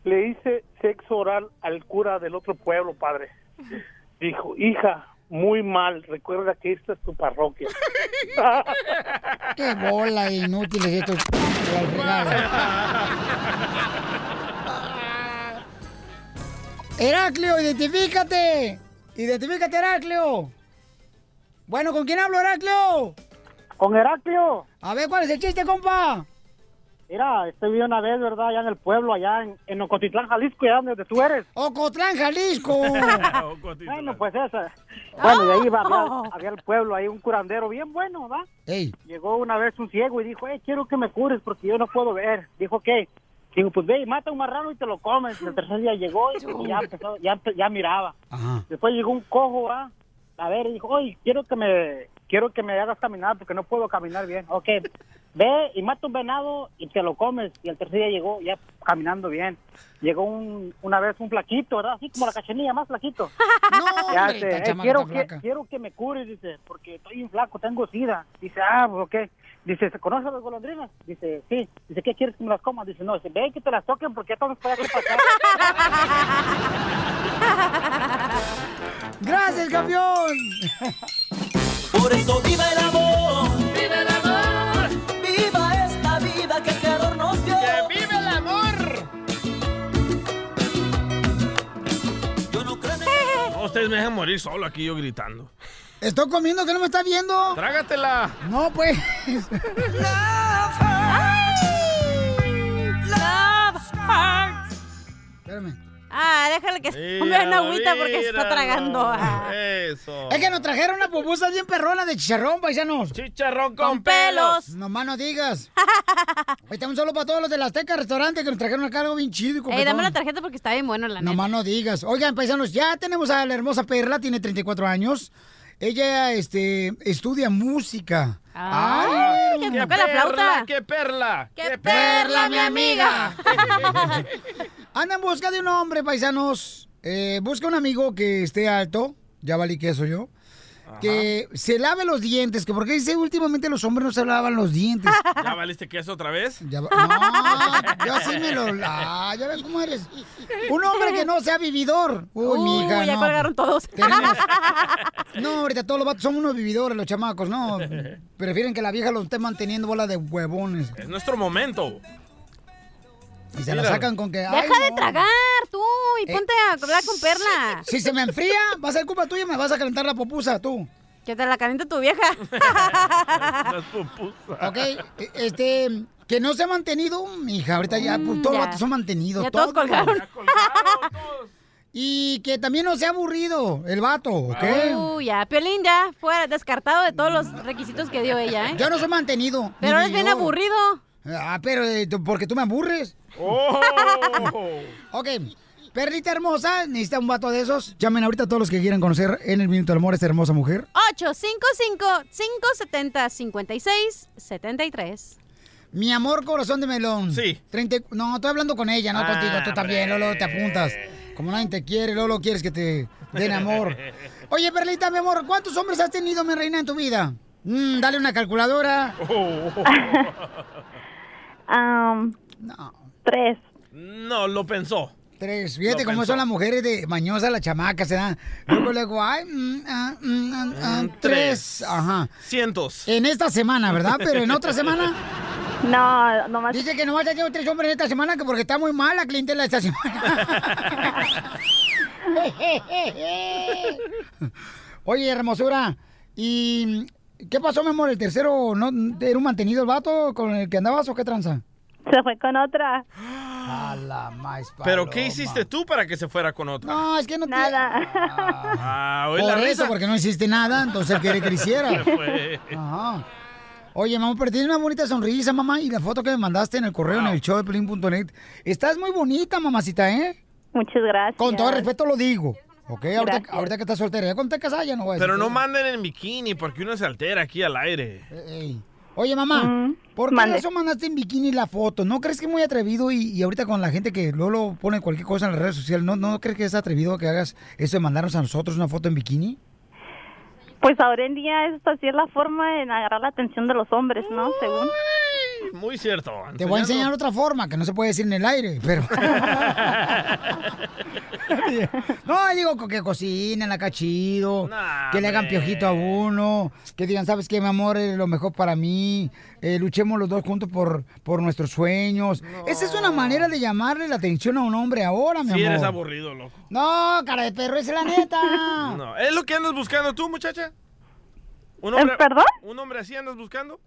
le hice sexo oral al cura del otro pueblo, padre. (laughs) Dijo, hija, muy mal, recuerda que esta es tu parroquia. (laughs) Qué bola inútiles estos. Heraclio, identifícate. Identifícate, Heraclio. Bueno, ¿con quién hablo, Heraclio? Con Heraclio. A ver, ¿cuál es el chiste, compa? Mira, estoy una vez, ¿verdad? Allá en el pueblo, allá en, en Ocotitlán, Jalisco, allá donde tú eres. Ocotlán, Jalisco. (laughs) bueno, pues esa. Bueno, y ahí va, había, había el pueblo, ahí un curandero bien bueno, ¿va? Ey. Llegó una vez un ciego y dijo, eh, quiero que me cures porque yo no puedo ver. Dijo, ¿qué? Dijo, pues ve y mata un marrano y te lo comes. El tercer día llegó y ya empezó, ya, miraba. Después llegó un cojo, ¿va? A ver, y dijo, oye, quiero que me, quiero que me hagas caminar porque no puedo caminar bien. Ok, ve y mata un venado y te lo comes. Y el tercer día llegó ya caminando bien. Llegó un, una vez un flaquito, ¿verdad? Así como la cachanilla, más flaquito. (laughs) ya hombre, "Eh, quiero, que, flaca". quiero que me cures, dice, porque estoy bien flaco, tengo sida. Dice, ah, pues ok. Dice, ¿se conoce las golondrinas? Dice, sí. Dice, ¿qué quieres que me las coma? Dice, no, dice, ve que te las toquen porque ya que aquí pasar. Gracias, campeón. Por eso viva el amor, viva el amor, viva esta vida que Creador nos dio. ¡Que vive el amor! (laughs) No, ustedes me dejan morir solo aquí yo gritando. Estoy comiendo que no me está viendo. Trágatela. No, pues. (laughs) Love hurts. Espérame. Ah, déjale que se tome una agüita porque se está tragando. Ah. Eso. Es que nos trajeron una pupusa bien perrona de chicharrón, paisanos. Chicharrón con pelos. Nomás no digas. (laughs) Ahí está un solo para todos los de la Azteca Restaurante que nos trajeron acá algo bien chido y Ey, dame la tarjeta porque está bien bueno, la neta. Nomás no digas. Oigan, paisanos, ya tenemos a la hermosa Perla, tiene 34 años. Ella, este, estudia música. Ay, que ¡Qué toca la flauta. perla! ¡Qué perla! ¡Qué perla, mi amiga! (laughs) Anda en busca de un hombre, paisanos. Eh, busca un amigo que esté alto. Ya valí que eso yo. Que se lave los dientes. Que porque dice últimamente los hombres no se lavan los dientes. (laughs) ¿Ya valiste queso otra vez? Ya va- No, yo así me lo. Ah, ya ves cómo eres. Un hombre que no sea vividor. Uy, mi hija. ya no. colgaron todos. Tenemos- (laughs) No, ahorita todos los vatos son unos vividores, los chamacos, no. Prefieren que la vieja los esté manteniendo bola de huevones. Es nuestro momento. Y se la sacan con que. Deja ay, de no. tragar tú y Eh. ponte a hablar con Perla. Si se me enfría, va a ser culpa tuya y me vas a calentar la popusa, tú. Que te la caliente tu vieja. (laughs) Las pupusas. Ok, este, que no se ha mantenido, hija, ahorita ya, pues, todos los Mm, ya. vatos son mantenidos. Ya todos colgaron. (laughs) Y que también no sea aburrido el vato, ¿ok? Uh, ya, Piolín ya fue descartado de todos los requisitos que dio ella, ¿eh? Yo no soy mantenido. Pero eres bien aburrido. Ah, pero eh, porque tú me aburres. Oh. ok, perrita hermosa, necesita un vato de esos. Llamen ahorita a todos los que quieran conocer en el Minuto del Amor a esta hermosa mujer. 855-570-5673. Mi amor, corazón de melón. Sí. 30 No, estoy hablando con ella, no Ah, contigo. Tú también, Lolo, te apuntas. Como nadie te quiere, Lolo, quieres que te den amor. Oye, Perlita, mi amor, ¿cuántos hombres has tenido, mi reina, en tu vida? Mm, dale una calculadora. (laughs) Am, Tres. No, lo pensó. Tres. Fíjate Lo cómo pensó. son las mujeres de mañosas, las chamacas, se dan. Luego, luego, ay, mm, ah, mm, ah, ah, tres. Ajá. Cientos. En esta semana, ¿verdad? Pero en otra (laughs) semana. No, nomás. Dice que nomás ha tenido tres hombres en esta semana que porque está muy mala la clientela esta semana. (laughs) Oye, hermosura. ¿Y qué pasó, mi amor? ¿El tercero no era un mantenido el vato con el que andabas o qué tranza? (laughs) Se fue con otra. A la más ¿Pero qué hiciste tú para que se fuera con otra? No, es que no Nada. Ah, oye, Por la eso, risa. porque no hiciste nada, entonces él quiere que lo hiciera. (laughs) Se fue. Ajá. Oye, mamá, pero tienes una bonita sonrisa, mamá, y la foto que me mandaste en el correo en el show de Pelín.net. Estás muy bonita, mamacita, ¿eh? Muchas gracias. Con todo respeto lo digo. ¿Ok? Ahorita, ahorita que estás soltera. Ya cuando te casas ya no voy a decir. Pero no manden en bikini porque uno se altera aquí al aire. Ey. Oye, mamá, ¿por qué mande. eso mandaste en bikini la foto? ¿No crees que es muy atrevido y, y ahorita con la gente que luego pone cualquier cosa en las redes sociales, ¿no, ¿no crees que es atrevido que hagas eso de mandarnos a nosotros una foto en bikini? Pues ahora en día esta sí es la forma en agarrar la atención de los hombres, ¿no? Según. Muy cierto. Te voy a enseñar otra forma que no se puede decir en el aire, pero... (laughs) no, digo que cocinen acá chido, que le hagan piojito a uno, que digan, ¿sabes qué, mi amor? Es lo mejor para mí, eh, luchemos los dos juntos por, por nuestros sueños. Esa es una manera de llamarle la atención a un hombre ahora, mi Sí, amor. eres aburrido, loco. No, cara de perro, esa es la neta. (laughs) No, ¿es lo que andas buscando tú, muchacha? ¿Un hombre, ¿Eh, ¿Perdón? ¿Un hombre así andas buscando?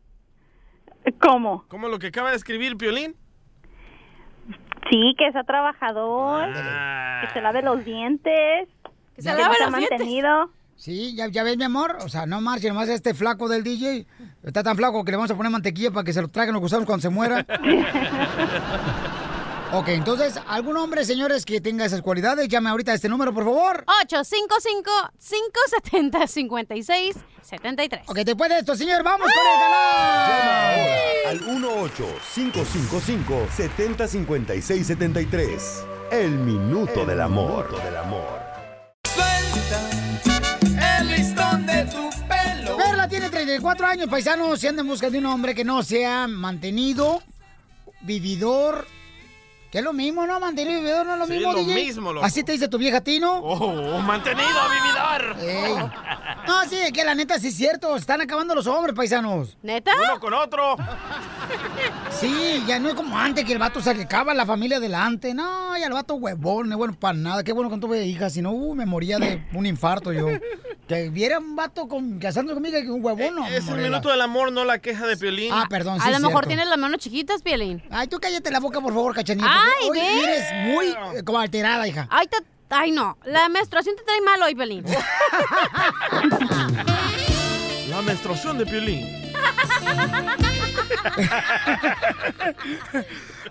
(laughs) ¿Cómo? ¿Como lo que acaba de escribir Piolín? Sí, que sea trabajador, Ah. que se lave los dientes, que se lave los dientes. mantenido. Sí, ya, ya ves, mi amor. O sea, no marche, nomás este flaco del DJ. Está tan flaco que le vamos a poner mantequilla para que se lo traigan los gusanos cuando se muera. (laughs) ok, entonces, ¿algún hombre, señores, que tenga esas cualidades? Llame ahorita a este número, por favor. 855-570-5673. Ok, después de esto, señor, vamos con el Llama canal. ahora al 1-8-555-705673. El minuto del amor. del amor. El listón de tu pelo. Perla tiene 34 años, paisanos, y anda en busca de un hombre que no sea mantenido, vividor. Que es lo mismo, ¿no? Mantenido y vividor no es lo Sí, mismo, lo DJ? mismo, loco. ¿Así te dice tu vieja Tino? Oh, mantenido, vividor. Ey. No, sí, es que la neta sí es cierto. Están acabando los hombres, paisanos. ¿Neta? Uno con otro. Sí, ya no es como antes que el vato se acaba la familia adelante. No, ya el vato huevón, no es bueno para nada. Qué bueno que no tuve hijas, si no, uh, me moría de un infarto yo. Que viera un vato con, casándose conmigo que un huevón, no. Es el minuto del amor, no la queja de Piolín. Ah, perdón, sí A lo mejor tienes las manos chiquitas, Pielín. Ay, tú cállate la boca, por favor, cachanilla. porque Ay, hoy ¿ves? eres muy eh, como alterada, hija. Ay, te- ay, no. La menstruación te trae mal hoy, Pielín. (laughs) La menstruación de Piolín. (laughs)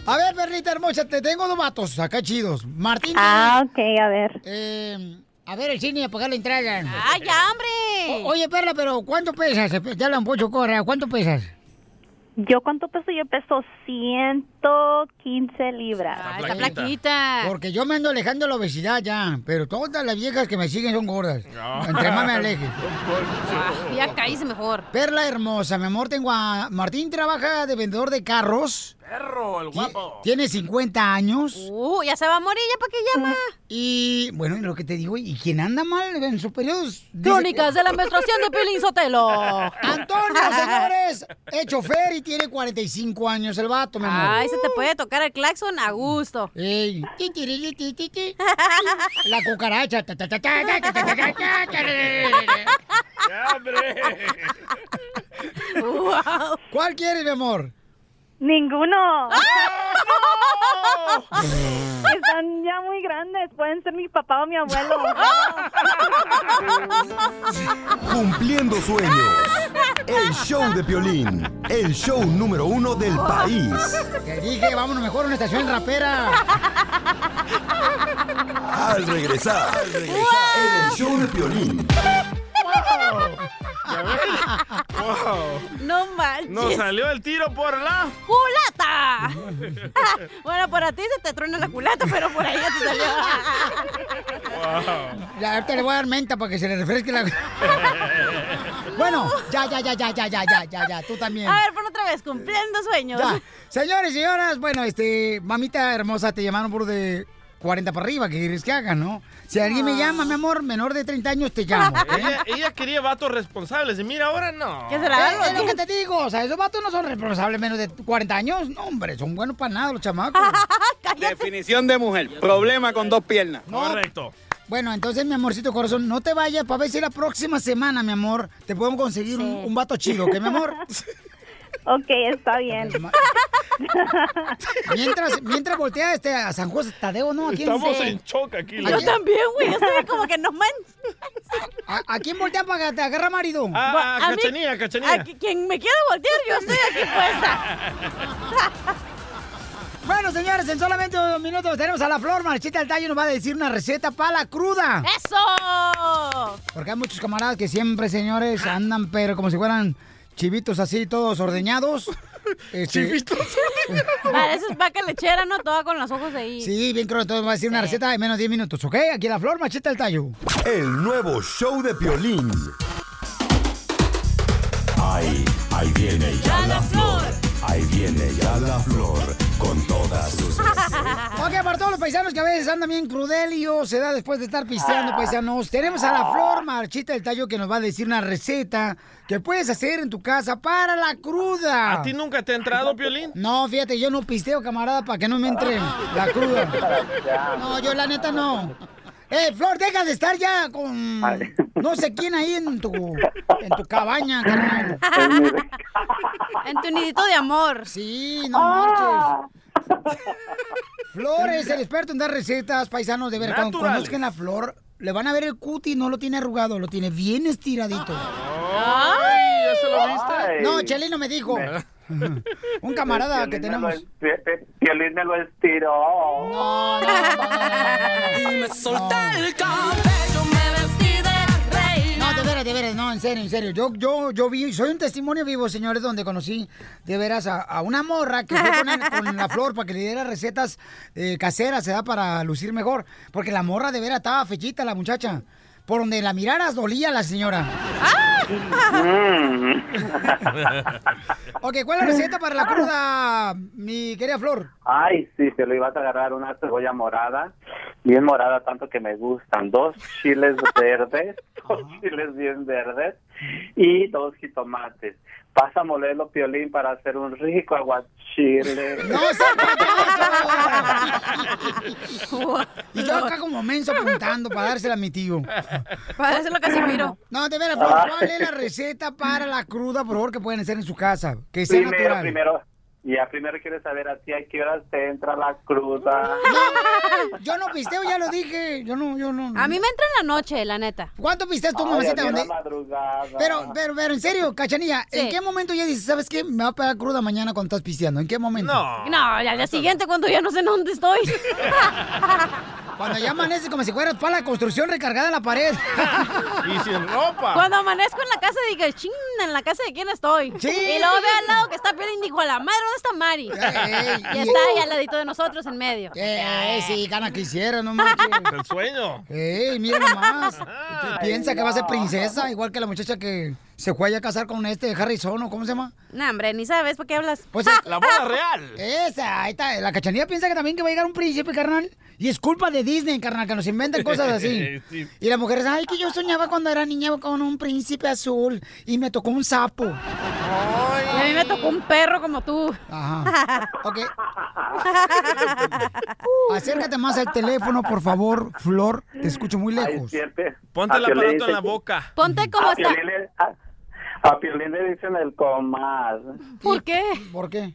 A ver, perrita hermosa, te tengo dos vatos acá chidos. Martín. Ah, ok, a ver. Eh, a ver, el cine, apagar la entrada. ¡Ay, ya, hombre! O- oye, Perla, pero ¿cuánto pesas? Te hablan Pocho Corra, ¿cuánto pesas? ¿Yo cuánto peso? Yo peso 115 libras. Ah, está flaquita. Porque yo me ando alejando de la obesidad ya, pero todas las viejas que me siguen son gordas. Entre más me aleje. (laughs) Ah, ya caíse mejor. Perla hermosa, mi amor, tengo a... Martín trabaja de vendedor de carros. Perro, el guapo. Tiene 50 años. Uh, ya se va a morir, ya para qué llama. Y bueno, lo que te digo, ¿y quién anda mal en su periodo? Crónicas de la menstruación de Pelín Sotelo. Antonio, señores, es chofer y tiene 45 años el vato, mi amor. Ay, se te puede tocar el claxon a gusto. Ey. La cucaracha. ¡Wow! ¿Cuál quieres, mi amor? Ninguno. (laughs) Están ya muy grandes. Pueden ser mi papá o mi abuelo. (laughs) Cumpliendo sueños. El show de Piolín. El show número uno del país. Te dije, vámonos mejor a una estación rapera. Al regresar, al regresar en el show de Piolín. Wow. No manches. Nos salió el tiro por la... ¡Culata! (laughs) bueno, para ti se te truena la culata, pero por ahí ya te salió. Ya, ahorita le voy a dar menta para que se le refresque la... (laughs) Bueno, ya, ya, ya, ya, ya, ya, ya, ya, ya, tú también. A ver, pon otra vez, cumpliendo sueños. Ya. Señores y señoras, bueno, este, mamita hermosa, te llamaron por de 40 para arriba, ¿qué quieres que haga, no? Si alguien me llama, mi amor, menor de 30 años, te llamo. ¿ok? (laughs) Ella, ella quería vatos responsables y mira, ahora no. Eh, Es lo que te digo, o sea, esos vatos no son responsables menos de 40 años. No, hombre, son buenos para nada los chamacos. (laughs) Definición de mujer. Problema con dos piernas. Correcto. Bueno, entonces, mi amorcito corazón, no te vayas para ver si la próxima semana, mi amor, te podemos conseguir un, un vato chido, ¿ok, mi amor? (laughs) Ok, está bien. (laughs) Mientras, mientras voltea este a San José Tadeo, ¿no? ¿A quién Estamos se- en shock aquí. ¿A Yo también, güey. Yo estoy como que no man. ¿A, a quién voltea para que te agarra marido? Ah, A mí- Cachanilla, Cachanilla. a qui- quien me quiera voltear, yo estoy aquí puesta. (laughs) Bueno, señores, en solamente unos minutos tenemos a la Flor Marchita del Tallo nos va a decir una receta para la cruda. ¡Eso! Porque hay muchos camaradas que siempre, señores, andan pero como si fueran chivitos así, todos ordeñados. (laughs) Este, Vale, (laughs) eso es vaca lechera, ¿no? Toda con los ojos ahí. Sí, bien creo, entonces va a decir una receta en menos de 10 minutos, ¿ok? Aquí la Flor Marchita del Tallo. El nuevo show de Piolín. Ahí, ahí viene ya la flor. Ahí viene ya la flor con todas sus (laughs) Ok, para todos los paisanos que a veces andan bien crudelios, se da después de estar pisteando, paisanos. Tenemos a la Flor Marchita del Tallo que nos va a decir una receta que puedes hacer en tu casa para la cruda. ¿A ti nunca te ha entrado, Piolín? No, fíjate, yo no pisteo, camarada, para que no me entre la cruda. (laughs) No, yo la neta no. Eh, Flor, deja de estar ya con no sé quién ahí en tu, en tu cabaña, carnal. En tu nidito de amor. Sí, no marches. Flor es el experto en dar recetas, paisanos, de ver, cuando conozcan la flor, le van a ver el cuti, no lo tiene arrugado, lo tiene bien estiradito. Ay, ¿ya se lo viste? No, Chelino me dijo. Un camarada que tenemos. Piolín lo estiró. No, no, no, me solté el cabello, me vestí de. No, de veras, de veras, no, en serio, en serio. Yo, yo, yo vi, soy un testimonio vivo, señores, donde conocí de veras a, una morra que fue con, la flor para que le diera recetas eh, caseras, se da para lucir mejor. Porque la morra de veras estaba fechita, la muchacha. Por donde la miraras dolía la señora. Mm. (laughs) Ok, ¿cuál es la receta para la cruda, mi querida Flor? Ay, sí, te lo ibas a agarrar una cebolla morada, bien morada, tanto que me gustan. Dos chiles (laughs) verdes, dos chiles bien verdes y dos jitomates. Vas a molerlo, Piolín, para hacer un rico aguachile. ¡No payaso! (laughs) y yo acá como menso apuntando para dársela a mi tío. Para dárselo a Casimiro. No, de veras, ¿cuál es la receta para la cruda, por favor, que pueden hacer en su casa? Que sea Primero, natural. primero, ya primero quiero saber a ti a qué horas te entra la cruda. No, yo no pisteo, ya lo dije. Yo no, yo no. A mí me entra en la noche, la neta. ¿Cuánto pisteas tú, Ay, mamacita? a mí en la ¿Dónde- madrugada. Pero, pero, pero, en serio, Cachanilla, ¿en qué momento ya dices, sabes qué? Me va a pegar cruda mañana cuando estás pisteando. ¿En qué momento? No. No, al día siguiente cuando ya no sé en dónde estoy. (laughs) Cuando ya amanece como si fueras para la construcción recargada en la pared. (laughs) Y sin ropa. Cuando amanezco en la casa digo, ching, en la casa de quién estoy. Sí. Y luego veo al lado que está Piolín y digo, a la madre, ¿dónde está Mari? Ey, y y- está ahí al ladito de nosotros en medio. Eh, sí, gana quisiera, no manches. El sueño. Ey, mira nomás. Piensa que va a ser princesa, igual que la muchacha que se fue a casar con este Harrison, ¿o cómo se llama? No, hombre, ni sabes por qué hablas. Pues es- (laughs) La boda real. Esa, ahí está. La cachanilla piensa que también que va a llegar un príncipe, carnal. Y es culpa de Disney, carnal, que nos inventan cosas así. (laughs) Sí. Y las mujeres, ay, que yo soñaba cuando era niña con un príncipe azul y me tocó un sapo. Y a mí me tocó un perro como tú. Ajá. (laughs) Ok. Acércate más al teléfono, por favor, Flor. Te escucho muy Ay, lejos. siempre. Ponte el aparato en la boca. Ponte como a está. A- Piolín le dicen el comal. ¿Por qué? ¿Por qué?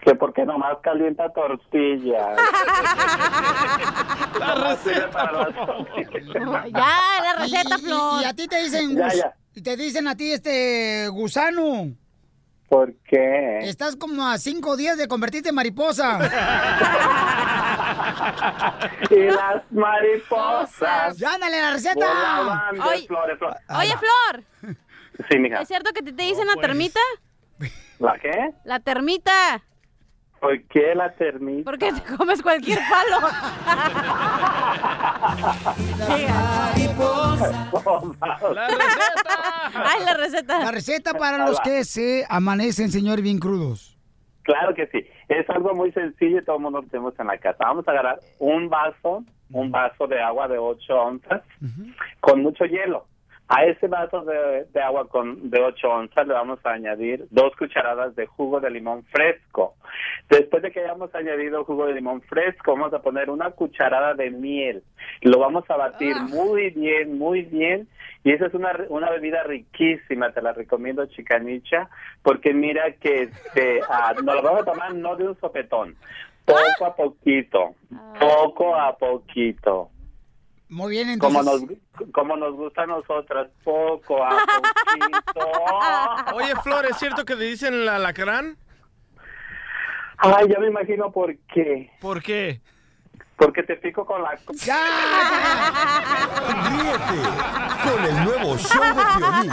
Que porque nomás calienta tortillas. (laughs) La receta, por favor. Ya, la receta, y- Flor. Y, a ti te dicen, Ya, gus- ya. y te dicen a ti, este, gusano. ¿Por qué? Estás como a cinco días de convertirte en mariposa. (laughs) Y las mariposas. ¡Ya, ándale la receta! volaban de Oye. flores, flores. Oye, Flor, Sí, mija. ¿es cierto que te, te dicen la termita? ¿La qué? La termita. ¿Por qué la termita? Porque te comes cualquier palo. (laughs) La receta. Ay, la receta. La receta para los que se amanecen, señor, bien crudos. Claro que sí. Es algo muy sencillo y todo el mundo lo tenemos en la casa. Vamos a agarrar un vaso, un vaso de agua de 8 onzas con mucho hielo. A ese vaso de, de agua con de 8 onzas le vamos a añadir dos cucharadas de jugo de limón fresco. Después de que hayamos añadido jugo de limón fresco, vamos a poner una cucharada de miel. Lo vamos a batir muy bien, muy bien. Y esa es una, una bebida riquísima, te la recomiendo, chicanicha, porque mira que este, (laughs) ah, nos lo vamos a tomar no de un sopetón, poco a poquito, poco a poquito. Muy bien, Como entonces. nos, como nos gusta a nosotras, poco a poquito. (laughs) Oye, Flor, ¿es cierto que le dicen la lacrán? Ay, ya me imagino por qué. ¿Por qué? Porque te pico con la... (laughs) Ríete con el nuevo show de Piolín.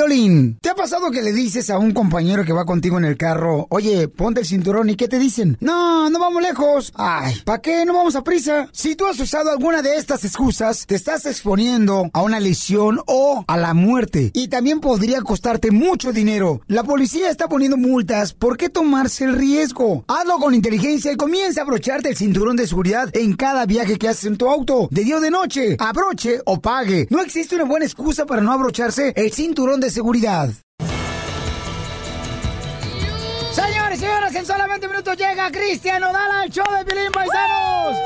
¿Te ha pasado que le dices a un compañero que va contigo en el carro, oye, ponte el cinturón y qué te dicen? No, no vamos lejos. Ay, ¿para qué? No vamos a prisa. Si tú has usado alguna de estas excusas, te estás exponiendo a una lesión o a la muerte. Y también podría costarte mucho dinero. La policía está poniendo multas. ¿Por qué tomarse el riesgo? Hazlo con inteligencia y comienza a abrocharte el cinturón de seguridad en cada viaje que haces en tu auto. De día o de noche. Abroche o pague. No existe una buena excusa para no abrocharse el cinturón de seguridad. Señores y señoras, en solamente minutos llega Cristian Odal al show de Pilín Paisanos.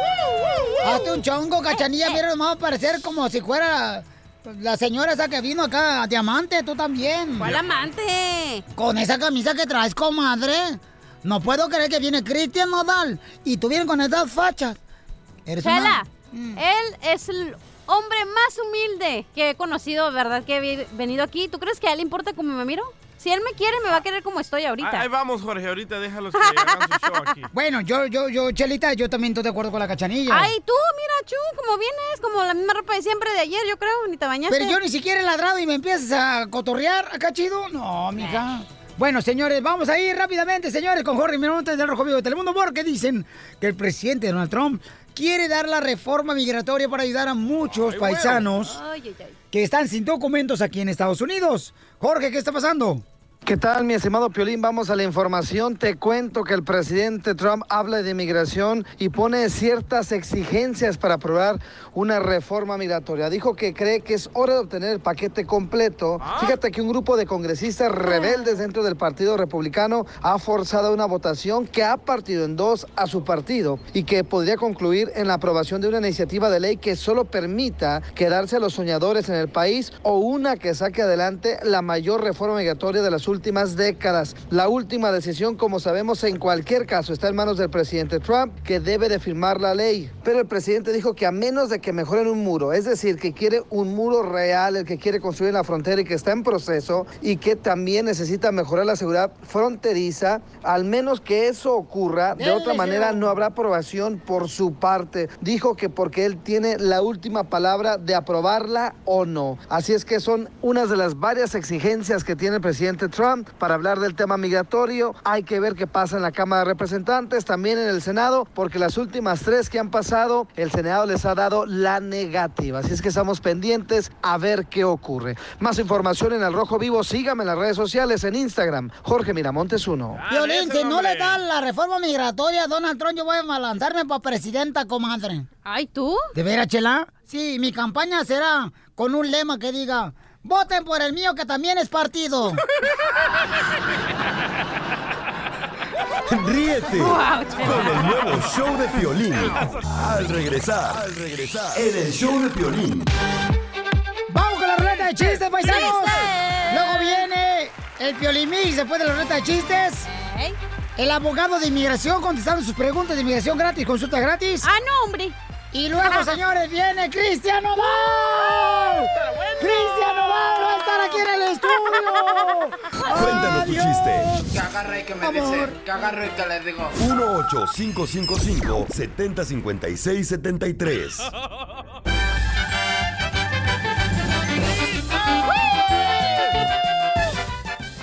Hazte un chongo, cachanilla. Mira, nos va a parecer como si fuera la señora esa que vino acá, Diamante, tú también. ¿Cuál amante? Con esa camisa que traes, comadre. No puedo creer que viene Cristian Nodal y tú vienes con estas fachas. Eres Chela, una- él es el hombre más humilde que he conocido, ¿verdad? Que he venido aquí. ¿Tú crees que a él le importa cómo me miro? Si él me quiere, me va a querer como estoy ahorita. Ahí vamos, Jorge, ahorita déjalos que hagan su show aquí. (laughs) Bueno, yo, yo, yo, Chelita, yo también estoy de acuerdo con la cachanilla. Ay, tú, mira, Chu, como vienes, como la misma ropa de siempre de ayer, yo creo, ni te bañaste. Pero yo ni siquiera he ladrado y me empiezas a cotorrear acá chido. No, mija. Bueno, señores, vamos a ir rápidamente, señores, con Jorge Miramontes del Rojo Vivo de Telemundo, porque dicen que el presidente Donald Trump quiere dar la reforma migratoria para ayudar a muchos paisanos Ay, ay, ay. que están sin documentos aquí en Estados Unidos. Jorge, ¿qué está pasando? ¿Qué tal, mi estimado Piolín? Vamos a la información. Te cuento que el presidente Trump habla de inmigración y pone ciertas exigencias para aprobar una reforma migratoria. Dijo que cree que es hora de obtener el paquete completo. Fíjate que un grupo de congresistas rebeldes dentro del Partido Republicano ha forzado una votación que ha partido en dos a su partido y que podría concluir en la aprobación de una iniciativa de ley que solo permita quedarse a los soñadores en el país o una que saque adelante la mayor reforma migratoria de las últimas décadas. La última decisión, como sabemos, en cualquier caso está en manos del presidente Trump, que debe de firmar la ley. Pero el presidente dijo que a menos de que mejoren un muro, es decir, que quiere un muro real, el que quiere construir en la frontera y que está en proceso y que también necesita mejorar la seguridad fronteriza, al menos que eso ocurra, de otra manera no habrá aprobación por su parte. Dijo que porque él tiene la última palabra de aprobarla o no. Así es que son unas de las varias exigencias que tiene el presidente Trump para hablar del tema migratorio. Hay que ver qué pasa en la Cámara de Representantes, también en el Senado, porque las últimas tres que han pasado, el Senado les ha dado la negativa. Así es que estamos pendientes a ver qué ocurre. Más información en El Rojo Vivo, sígame en las redes sociales, en Instagram, Jorge Miramontes 1. Violín, si no le dan la reforma migratoria a Donald Trump, yo voy a lanzarme para presidenta, comadre. Ay, ¿tú? ¿De veras, Chela? Sí, mi campaña será con un lema que diga, voten por el mío que también es partido. (laughs) Ríete con el nuevo show de Piolín. Al regresar, al regresar, en el show de Piolín. ¡Vamos con la ruleta de chistes, paisanos! Luego viene el Piolimix después de la ruleta de chistes. El abogado de inmigración contestando sus preguntas de inmigración gratis, consulta gratis. Ah, no, hombre. Y luego, señores, viene Cristian Nodal. ¡Cristian Nodal va a estar aquí en el estudio! (laughs) Cuéntanos tu chiste. Que agarre y que me dice, que agarre y que le digo. 1-855-7056-73.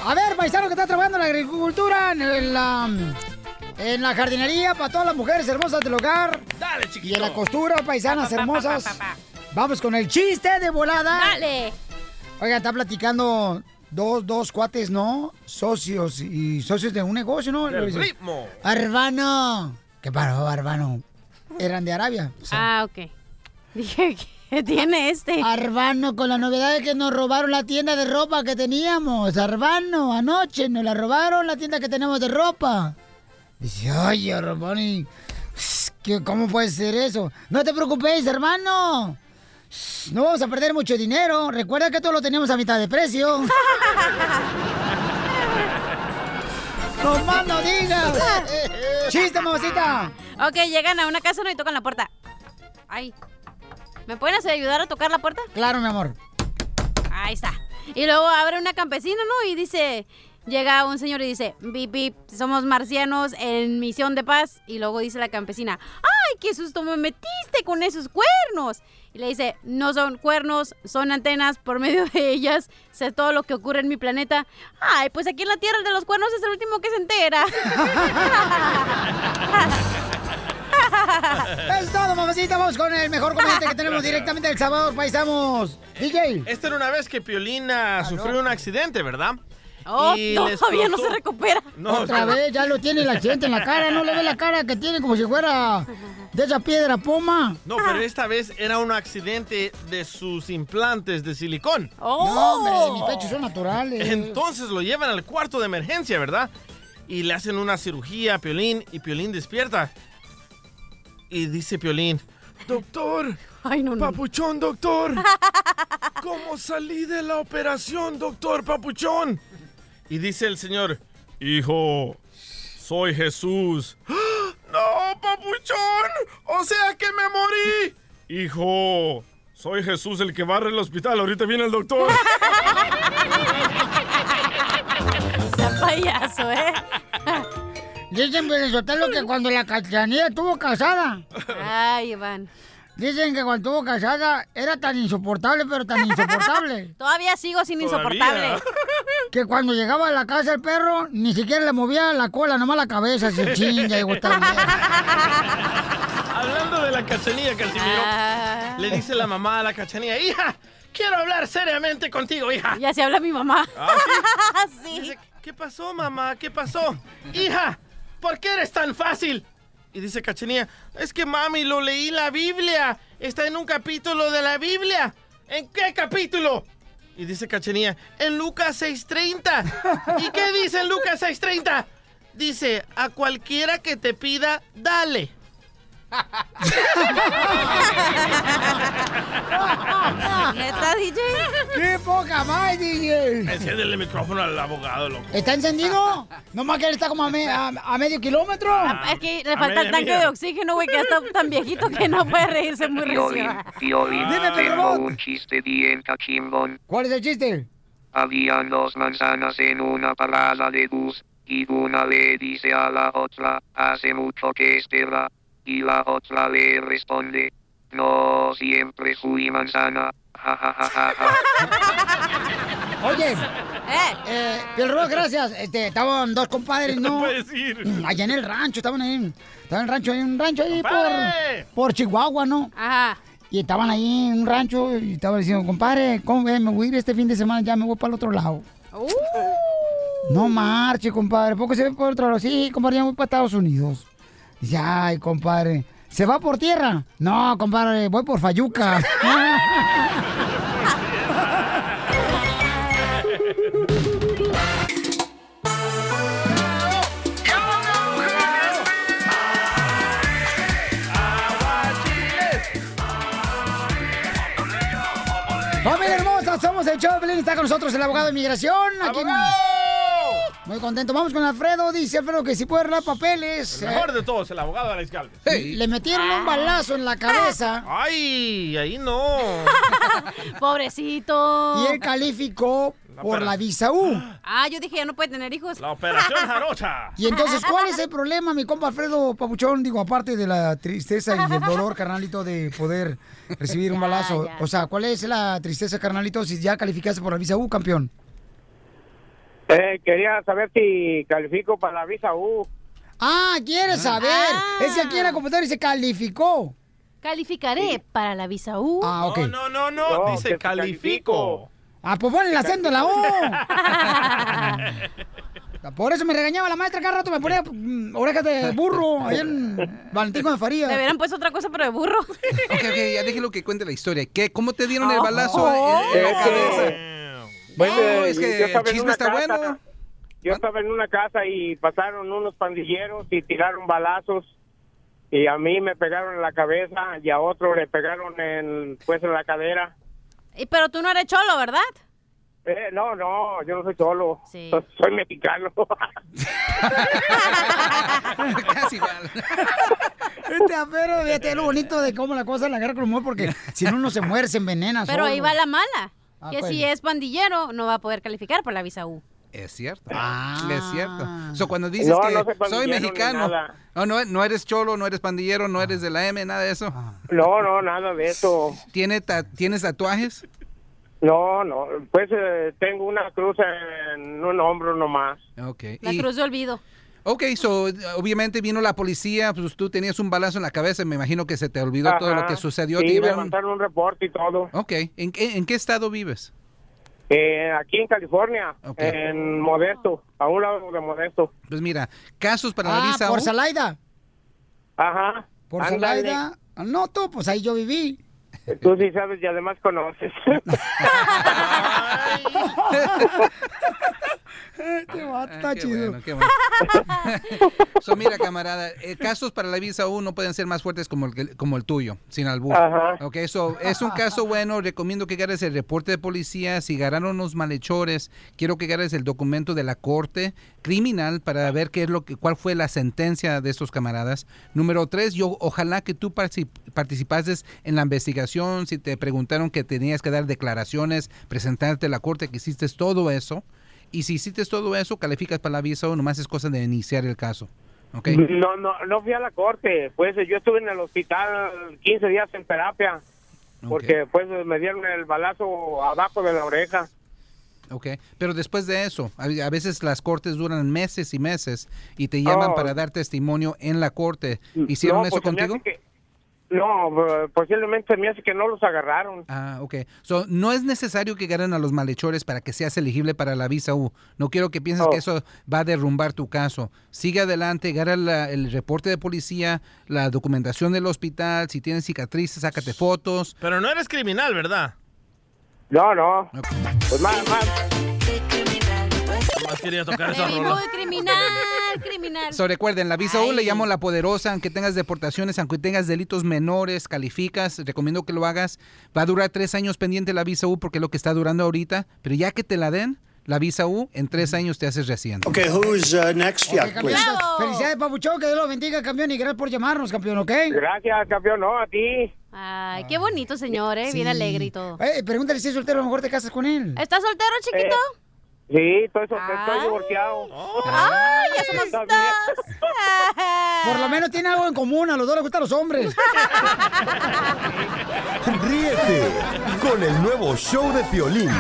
A ver, paisano que está trabajando en la agricultura, en la, en la jardinería, para todas las mujeres hermosas del hogar. Dale, Y chiquito. en la costura, paisanas Pa, pa, pa, hermosas. pa, pa, pa. Vamos con el chiste de volada. Dale. Oiga, está platicando dos, dos cuates, ¿no? Socios y socios de un negocio, ¿no? Dice, ritmo. Arbano. ¿Qué paró, Arbano? Eran de Arabia. o sea. Ah, ok. (laughs) Dije, ¿qué tiene este? Arbano, con la novedad de que nos robaron la tienda de ropa que teníamos. Arbano, anoche nos la robaron la tienda que tenemos de ropa. Dice, ay, Arbano, y- ¿qué- ¿cómo puede ser eso? No te preocupes, hermano. No vamos a perder mucho dinero. Recuerda que todo lo teníamos a mitad de precio. (laughs) ¡No más no digas! ¡Chiste, mamacita! Ok, llegan a una casa ¿no? y tocan la puerta. Ay. ¿Me pueden ayudar a tocar la puerta? Claro, mi amor. Ahí está. Y luego abre una campesina, ¿no? Y dice, llega un señor y dice, bip, bip, somos marcianos en misión de paz. Y luego dice la campesina, ¡ay, qué susto me metiste con esos cuernos! Y le dice, no son cuernos, son antenas, por medio de ellas sé todo lo que ocurre en mi planeta. Ay, pues aquí en la Tierra el de los cuernos es el último que se entera. (laughs) Es todo, mamacita. Vamos con el mejor comediante que tenemos directamente del Salvador, paisanos. DJ. Esta era una vez que Piolina sufrió un accidente, ¿verdad? Oh, Y no, todavía no se recupera. No, Otra vez, ya lo tiene el accidente en la cara. No le ve la cara que tiene como si fuera de esa piedra poma. No, pero esta vez era un accidente de sus implantes de silicón. No, hombre, mis pechos son naturales. Entonces lo llevan al cuarto de emergencia, ¿verdad? Y le hacen una cirugía a Piolín y Piolín despierta. Y dice Piolín, doctor, papuchón, doctor, (laughs) ¿cómo salí de la operación, doctor, papuchón? Y dice el señor, hijo, soy Jesús. (gasps) ¡No, papuchón! ¡O sea que me morí! Hijo, soy Jesús el que barre el hospital. Ahorita viene el doctor. (laughs) Sea payaso, ¿eh? Dicen, lo que cuando la cachanilla estuvo casada. Ay, Iván. Dicen que cuando estuvo casada era tan insoportable, pero tan insoportable. (laughs) Todavía sigo sin Todavía. insoportable. Que cuando llegaba a la casa el perro, ni siquiera le movía la cola, nomás la cabeza, se (laughs) chinga y gustaba. Hablando de la cachanilla, Casimiro, Ah. le dice la mamá a la cachanilla, hija, quiero hablar seriamente contigo, hija. Ya se habla mi mamá. ¿Ah, sí? (laughs) Dice, ¿qué pasó, mamá? ¿Qué pasó? Hija, ¿por qué eres tan fácil? Y dice Cachanilla, es que mami, lo leí la Biblia. Está en un capítulo de la Biblia. ¿En qué capítulo? Y dice Cachanilla, en Lucas 6.30. ¿Y qué dice en Lucas 6.30? Dice, a cualquiera que te pida, dale. ¿Neta, DJ? ¡Qué poca más, DJ! Enciéndele el micrófono al abogado, loco. ¿Está encendido? Nomás que él está como a, me- a- a medio kilómetro. Es que le falta el media tanque mía. de oxígeno, güey, que ya está tan viejito que no puede reírse muy. Piolín, Dime, tengo un chiste bien cachimbón. ¿Cuál es el chiste? Habían dos manzanas en una parada de bus, y una le dice a la otra, hace mucho que espera, y la otra le responde, no siempre fui manzana. Ja, ja, ja, ja, ja. (laughs) Oye, eh, Pielro, gracias. Este, estaban dos compadres, (laughs) ¿no? puedes ir. Allá en el rancho, estaban ahí. Estaban en el rancho, en un rancho ahí por, ¡Compadre! por Chihuahua, ¿no? Ajá. Y estaban ahí en un rancho y estaban diciendo, compadre, ¿cómo ves? Me voy a ir este fin de semana, ya me voy para el otro lado. Uh. No marche, compadre. ¿Por qué se ve por otro lado? Sí, compadre, ya voy para Estados Unidos. Dice, ay, compadre, ¿se va por tierra? No, compadre, voy por Fayuca. (laughs) ¡Familia hermosa! Somos el show Está con nosotros el abogado de inmigración. Aquí muy contento. Vamos con Alfredo. Dice Alfredo que si puede arreglar papeles. El mejor de todos, el abogado de Alex Galvez. Le metieron un balazo en la cabeza. Ay, ahí no. (laughs) Pobrecito. Y él calificó por la visa U. Ah, yo dije, ya no puede tener hijos. La operación jarocha. (laughs) Y entonces, ¿cuál es el problema, mi compa Alfredo Papuchón? Digo, aparte de la tristeza y el dolor, carnalito, de poder recibir un balazo. O sea, ¿cuál es la tristeza, carnalito, si ya calificaste por la visa U, campeón? Eh, quería saber si califico para la visa U. Ah, ¿quieres saber? Es que aquí en la computadora dice calificó. Calificaré para la visa U. Ah, ok. No, no, no, No, dice califico. Ah, pues pon el acento en la O. (laughs) Por eso me regañaba la maestra cada rato, me ponía mm, orejas de burro ahí en Valentín de Faría. Le hubieran puesto otra cosa, pero de burro. Ok, ok, ya déjelo que cuente la historia. ¿Qué, ¿Cómo te dieron el balazo Oh. en, la cabeza? Bueno, es yo que estaba el en chisme una está casa, bueno. Yo estaba en una casa y pasaron unos pandilleros y tiraron balazos y a mí me pegaron en la cabeza y a otro le pegaron en pues en la cadera. Y- Pero tú no eres cholo, ¿verdad? Eh, no, no, yo no soy. Sí. Soy, (laughs) soy mexicano. (laughs) Casi vale. (laughs) Este apero, fíjate lo bonito de cómo la cosa la agarra con humor, porque si no, uno se muere, se envenena. Pero ahí va la mala. Ah, que si es pandillero, no va a poder calificar por la visa U. Es cierto. Ah. Es cierto. So, cuando dices No, que no soy mexicano, no, no, no eres cholo, no eres pandillero, no eres de la M, nada de eso. no, no, nada de eso. ¿Tiene ta- ¿Tienes tatuajes? No, no, pues eh, tengo una cruz en un hombro nomás. Ok. La Y- cruz de olvido. Ok, so, obviamente vino la policía, pues tú tenías un balazo en la cabeza, me imagino que se te olvidó todo lo que sucedió. Sí, te llevaron- levantaron un reporte y todo. Ok, ¿En, qué, ¿en qué estado vives? Eh, aquí en California, en Modesto, a un lado de Modesto. Pues mira, casos para la Ah, visa por. Salaida. Ajá. Por ándale. Salaida. No, tú, pues ahí yo viví. Tú sí sabes y además conoces. (laughs) Vato está Ah, qué chido. bueno, qué bueno. (laughs) So, mira, camarada, eh, casos para la visa U no pueden ser más fuertes como el, que- como el tuyo, sin albur. Ajá. Ok, so, es un caso bueno, recomiendo que agarres el reporte de policía, si agarraron los malhechores, quiero que agarres el documento de la corte criminal para ver qué es lo que, cuál fue la sentencia de estos camaradas. Número tres, yo ojalá que tú particip- participases en la investigación, si te preguntaron que tenías que dar declaraciones, presentarte a la corte, que hiciste todo eso. Y si hiciste todo eso, calificas para la visa o nomás es cosa de iniciar el caso. No, no, no fui a la corte. Pues yo estuve en el hospital 15 días en terapia. Porque pues me dieron el balazo abajo de la oreja. Ok, pero después de eso, a veces las cortes duran meses y meses y te llaman Oh. para dar testimonio en la corte. ¿Hicieron No, eso pues, se me contigo? hace que- no, eh, posiblemente me hace que no los agarraron. Ah, ok. So, no es necesario que agarren a los malhechores para que seas elegible para la visa U. No quiero que pienses Oh. que eso va a derrumbar tu caso. Sigue adelante, agarra la- el reporte de policía, la documentación del hospital, si tienes cicatrices, sácate fotos. Pero no eres criminal, ¿verdad? No, no. Pues más, más. Más quería tocar esa rola. boy, criminal, criminal. So, recuerden, la visa U le llamo la poderosa, aunque tengas deportaciones, aunque tengas delitos menores, calificas, recomiendo que lo hagas. Va a durar tres años pendiente la visa U porque es lo que está durando ahorita, pero ya que te la den, la visa U, en tres años te haces residente. Okay, who's uh, next? Ok, Yeah, campeón. Felicidades, Papuchón, que Dios lo bendiga, campeón, y gracias por llamarnos, campeón, ¿ok? Gracias, campeón, no, a ti. Ay, qué bonito, señor, ¿eh? Bien alegre y todo. Eh, pregúntale si es soltero, a lo mejor te casas con él. ¿Estás soltero, chiquito? Sí, estoy, estoy divorciado. ¡Ay, ya somos Está dos! (laughs) Por lo menos tiene algo en común, a los dos les gustan los hombres. (laughs) Ríete con el nuevo show de Piolín.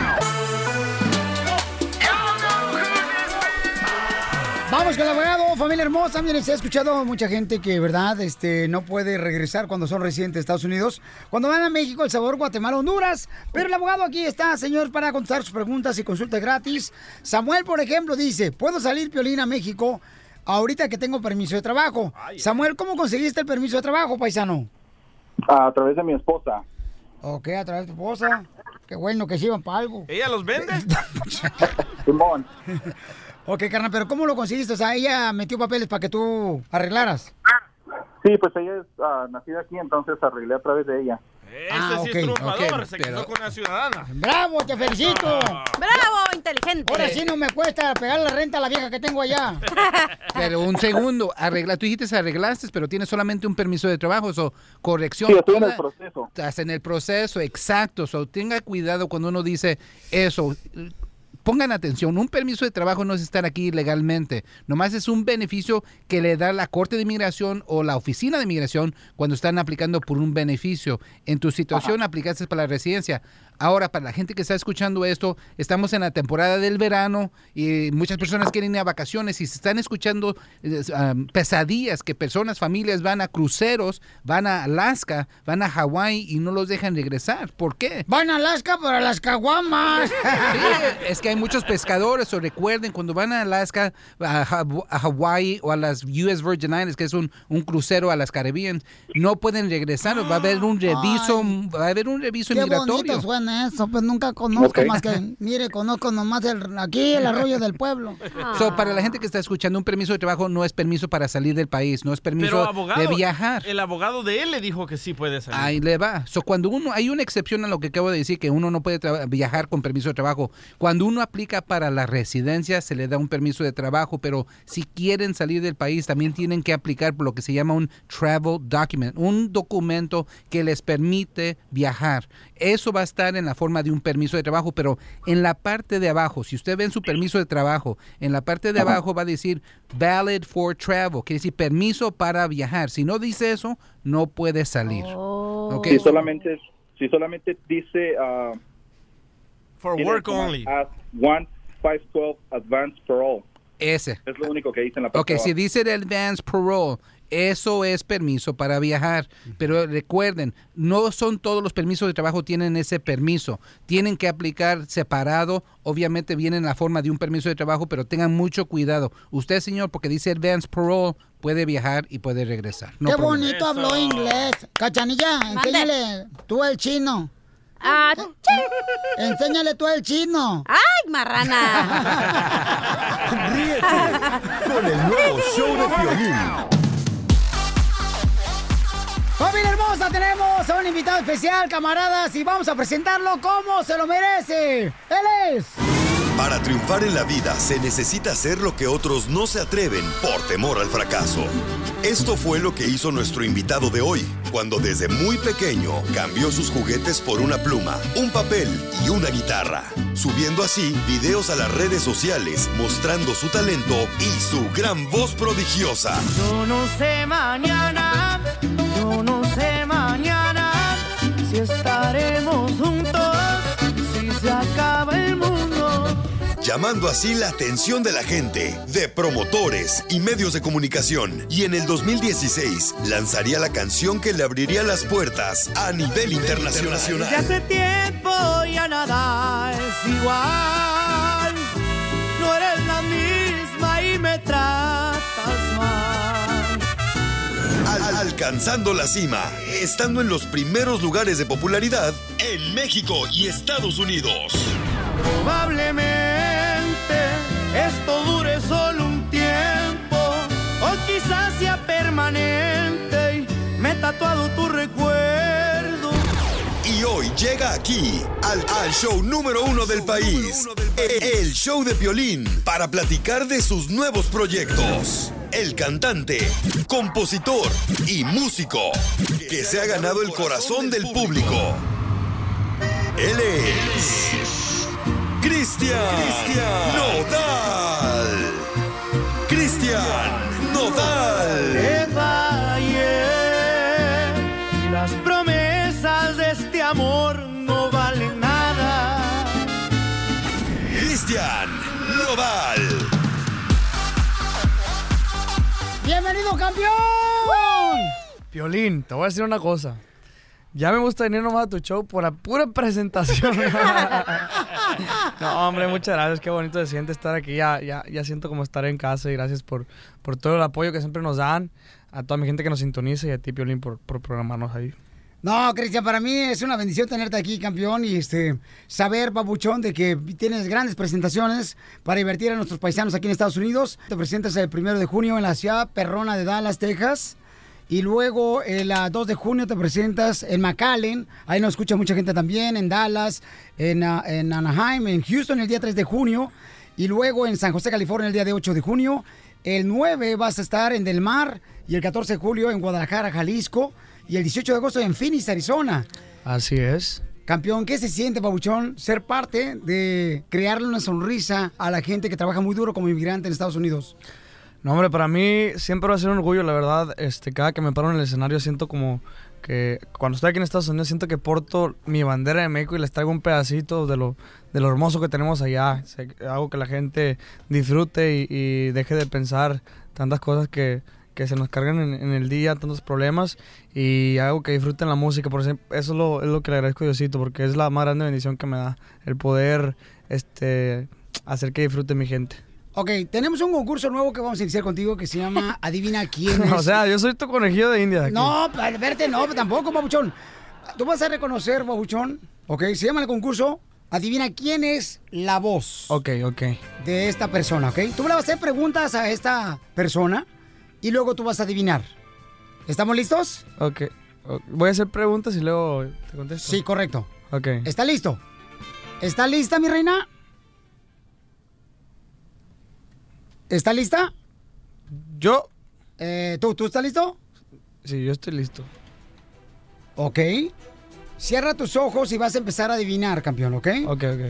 Vamos con el abogado, familia hermosa. Miren, se ha escuchado mucha gente que, ¿verdad? Este, no puede regresar cuando son residentes de Estados Unidos. Cuando van a México, El Salvador, Guatemala, Honduras. Pero el abogado aquí está, señor, para contestar sus preguntas y consulta gratis. Samuel, por ejemplo, dice, ¿puedo salir, Piolín, a México ahorita que tengo permiso de trabajo? Samuel, ¿cómo conseguiste el permiso de trabajo, paisano? A través de mi esposa. Ok, a través de tu esposa. Qué bueno que sirvan para algo. ¿Ella los vende? (laughs) Simón. (laughs) Ok, carnal, pero ¿cómo lo conseguiste? O sea, ella metió papeles para que tú arreglaras. Sí, pues ella es ah, nacida aquí, entonces arreglé a través de ella. Este Ah, sí ok, es triunfador, ok, se pero- quedó con la ciudadana. ¡Bravo, te felicito! ¡Bravo, inteligente! Ahora sí no me cuesta pegar la renta a la vieja que tengo allá. (laughs) Pero un segundo, arregla, tú dijiste arreglaste, pero tienes solamente un permiso de trabajo, o corrección. Sí, estoy en el proceso. Estás en el proceso, exacto. So, tenga cuidado cuando uno dice eso. Pongan atención, un permiso de trabajo no es estar aquí legalmente, nomás es un beneficio que le da la Corte de Inmigración o la Oficina de Inmigración cuando están aplicando por un beneficio. En tu situación aplicaste para la residencia. Ahora, para la gente que está escuchando esto, estamos en la temporada del verano y muchas personas quieren ir a vacaciones y se están escuchando um, pesadillas que personas, familias van a cruceros, van a Alaska, van a Hawái y no los dejan regresar. ¿Por qué? Van a Alaska para las caguamas. (laughs) Sí, es que hay muchos pescadores, o recuerden, cuando van a Alaska, a, Ha- a Hawái o a las US Virgin Islands, que es un, un crucero a las Caribbean, no pueden regresar, va a haber un reviso, va a haber un reviso Qué migratorio. bonito suena eso, pues nunca conozco más que, mire, conozco nomás el, aquí el arroyo del pueblo. (laughs) So, para la gente que está escuchando, un permiso de trabajo no es permiso para salir del país, no es Pero permiso abogado, de viajar. el abogado de él le dijo que sí puede salir. Ahí le va. So, cuando uno, hay una excepción a lo que acabo de decir, que uno no puede viajar con permiso de trabajo. Cuando uno aplica para la residencia, se le da un permiso de trabajo, pero si quieren salir del país, también tienen que aplicar por lo que se llama un travel document, un documento que les permite viajar. Eso va a estar en la forma de un permiso de trabajo, pero en la parte de abajo, si usted ve en su permiso de trabajo, en la parte de abajo va a decir valid for travel, que decir permiso para viajar. Si no dice eso, no puede salir. ¿Ok? Si solamente, si solamente dice... ah, For work only. as 1512 Advance Parole. Ese. Es lo único que dice en la parte Ok, de si abajo. dice el advance parole, eso es permiso para viajar. Pero recuerden, no son todos los permisos de trabajo tienen ese permiso. Tienen que aplicar separado. Obviamente viene en la forma de un permiso de trabajo, pero tengan mucho cuidado. Usted, señor, porque dice advance parole, puede viajar y puede regresar. No Qué problema. bonito habló inglés. Cachanilla, enséñale tú el chino. Ah, Enséñale tú el chino. ¡Ay, marrana! (laughs) (laughs) Ríete con el nuevo show de Piolín. Familia hermosa, tenemos a un invitado especial, camaradas, y vamos a presentarlo como se lo merece. Él es... Para triunfar en la vida se necesita hacer lo que otros no se atreven por temor al fracaso. Esto fue lo que hizo nuestro invitado de hoy, cuando desde muy pequeño cambió sus juguetes por una pluma, un papel y una guitarra, subiendo así videos a las redes sociales mostrando su talento y su gran voz prodigiosa. Yo no sé mañana, estaremos juntos, si se acaba el mundo. llamando así la atención de la gente, de promotores y medios de comunicación. Y en el 2016 lanzaría la canción que le abriría las puertas a nivel internacional. Desde hace tiempo ya nada es igual. Alcanzando la cima, estando en los primeros lugares de popularidad en México y Estados Unidos. Probablemente esto dure solo un tiempo o quizás sea permanente y me he tatuado tu recuerdo. Hoy llega aquí al, al show número uno del país, el show de violín, para platicar de sus nuevos proyectos. El cantante, compositor y músico que se ha ganado el corazón del público. Él es Cristian Nodal. Cristian Nodal. ¡Bienvenido, campeón! Piolín, te voy a decir una cosa. Ya me gusta venir nomás a tu show por la pura presentación. (laughs) no, hombre, muchas gracias. Qué bonito se siente estar aquí. Ya, ya, ya siento como estar en casa y gracias por, por todo el apoyo que siempre nos dan. A toda mi gente que nos sintoniza y a ti, Piolín, por, por programarnos ahí. No, Cristian, para mí es una bendición tenerte aquí, campeón, y este saber, papuchón, de que tienes grandes presentaciones para divertir a nuestros paisanos aquí en Estados Unidos. Te presentas el primero de junio en la ciudad perrona de Dallas, Texas. Y luego el ah, 2 de junio te presentas en McAllen. Ahí nos escucha mucha gente también. En Dallas, en, ah, Anaheim, en Houston el día 3 de junio. Y luego en San José, California el día de 8 de junio. El 9 vas a estar en Del Mar. Y el 14 de julio en Guadalajara, Jalisco. Y el 18 de agosto en Phoenix, Arizona. Así es. Campeón, ¿qué se siente, Pabuchón, ser parte de crearle una sonrisa a la gente que trabaja muy duro como inmigrante en Estados Unidos? No, hombre, para mí siempre va a ser un orgullo, la verdad. Este, cada que me paro en el escenario siento como que cuando estoy aquí en Estados Unidos siento que porto mi bandera de México y les traigo un pedacito de lo, de lo hermoso que tenemos allá. Hago que la gente disfrute y, y deje de pensar tantas cosas que, que se nos cargan en, en el día, tantos problemas y hago que disfruten la música. Por eso es lo, es lo que le agradezco a Diosito porque es la más grande bendición que me da el poder este, hacer que disfrute mi gente. Ok, tenemos un concurso nuevo que vamos a iniciar contigo que se llama (laughs) Adivina quién es. (laughs) o sea, yo soy tu conejillo de India. aquí. No, verte, no, tampoco, babuchón. Tú vas a reconocer, babuchón, ok, se llama el concurso Adivina quién es la voz Ok, ok. de esta persona, ok. Tú le vas a hacer preguntas a esta persona y luego tú vas a adivinar. ¿Estamos listos? Ok. Voy a hacer preguntas y luego te contesto. Sí, correcto. Ok. ¿Está listo? ¿Está lista, mi reina? ¿Está lista? Yo. Eh, ¿tú, ¿Tú estás listo? Sí, yo estoy listo. Ok. Cierra tus ojos y vas a empezar a adivinar, campeón, ¿ok? Ok, ok.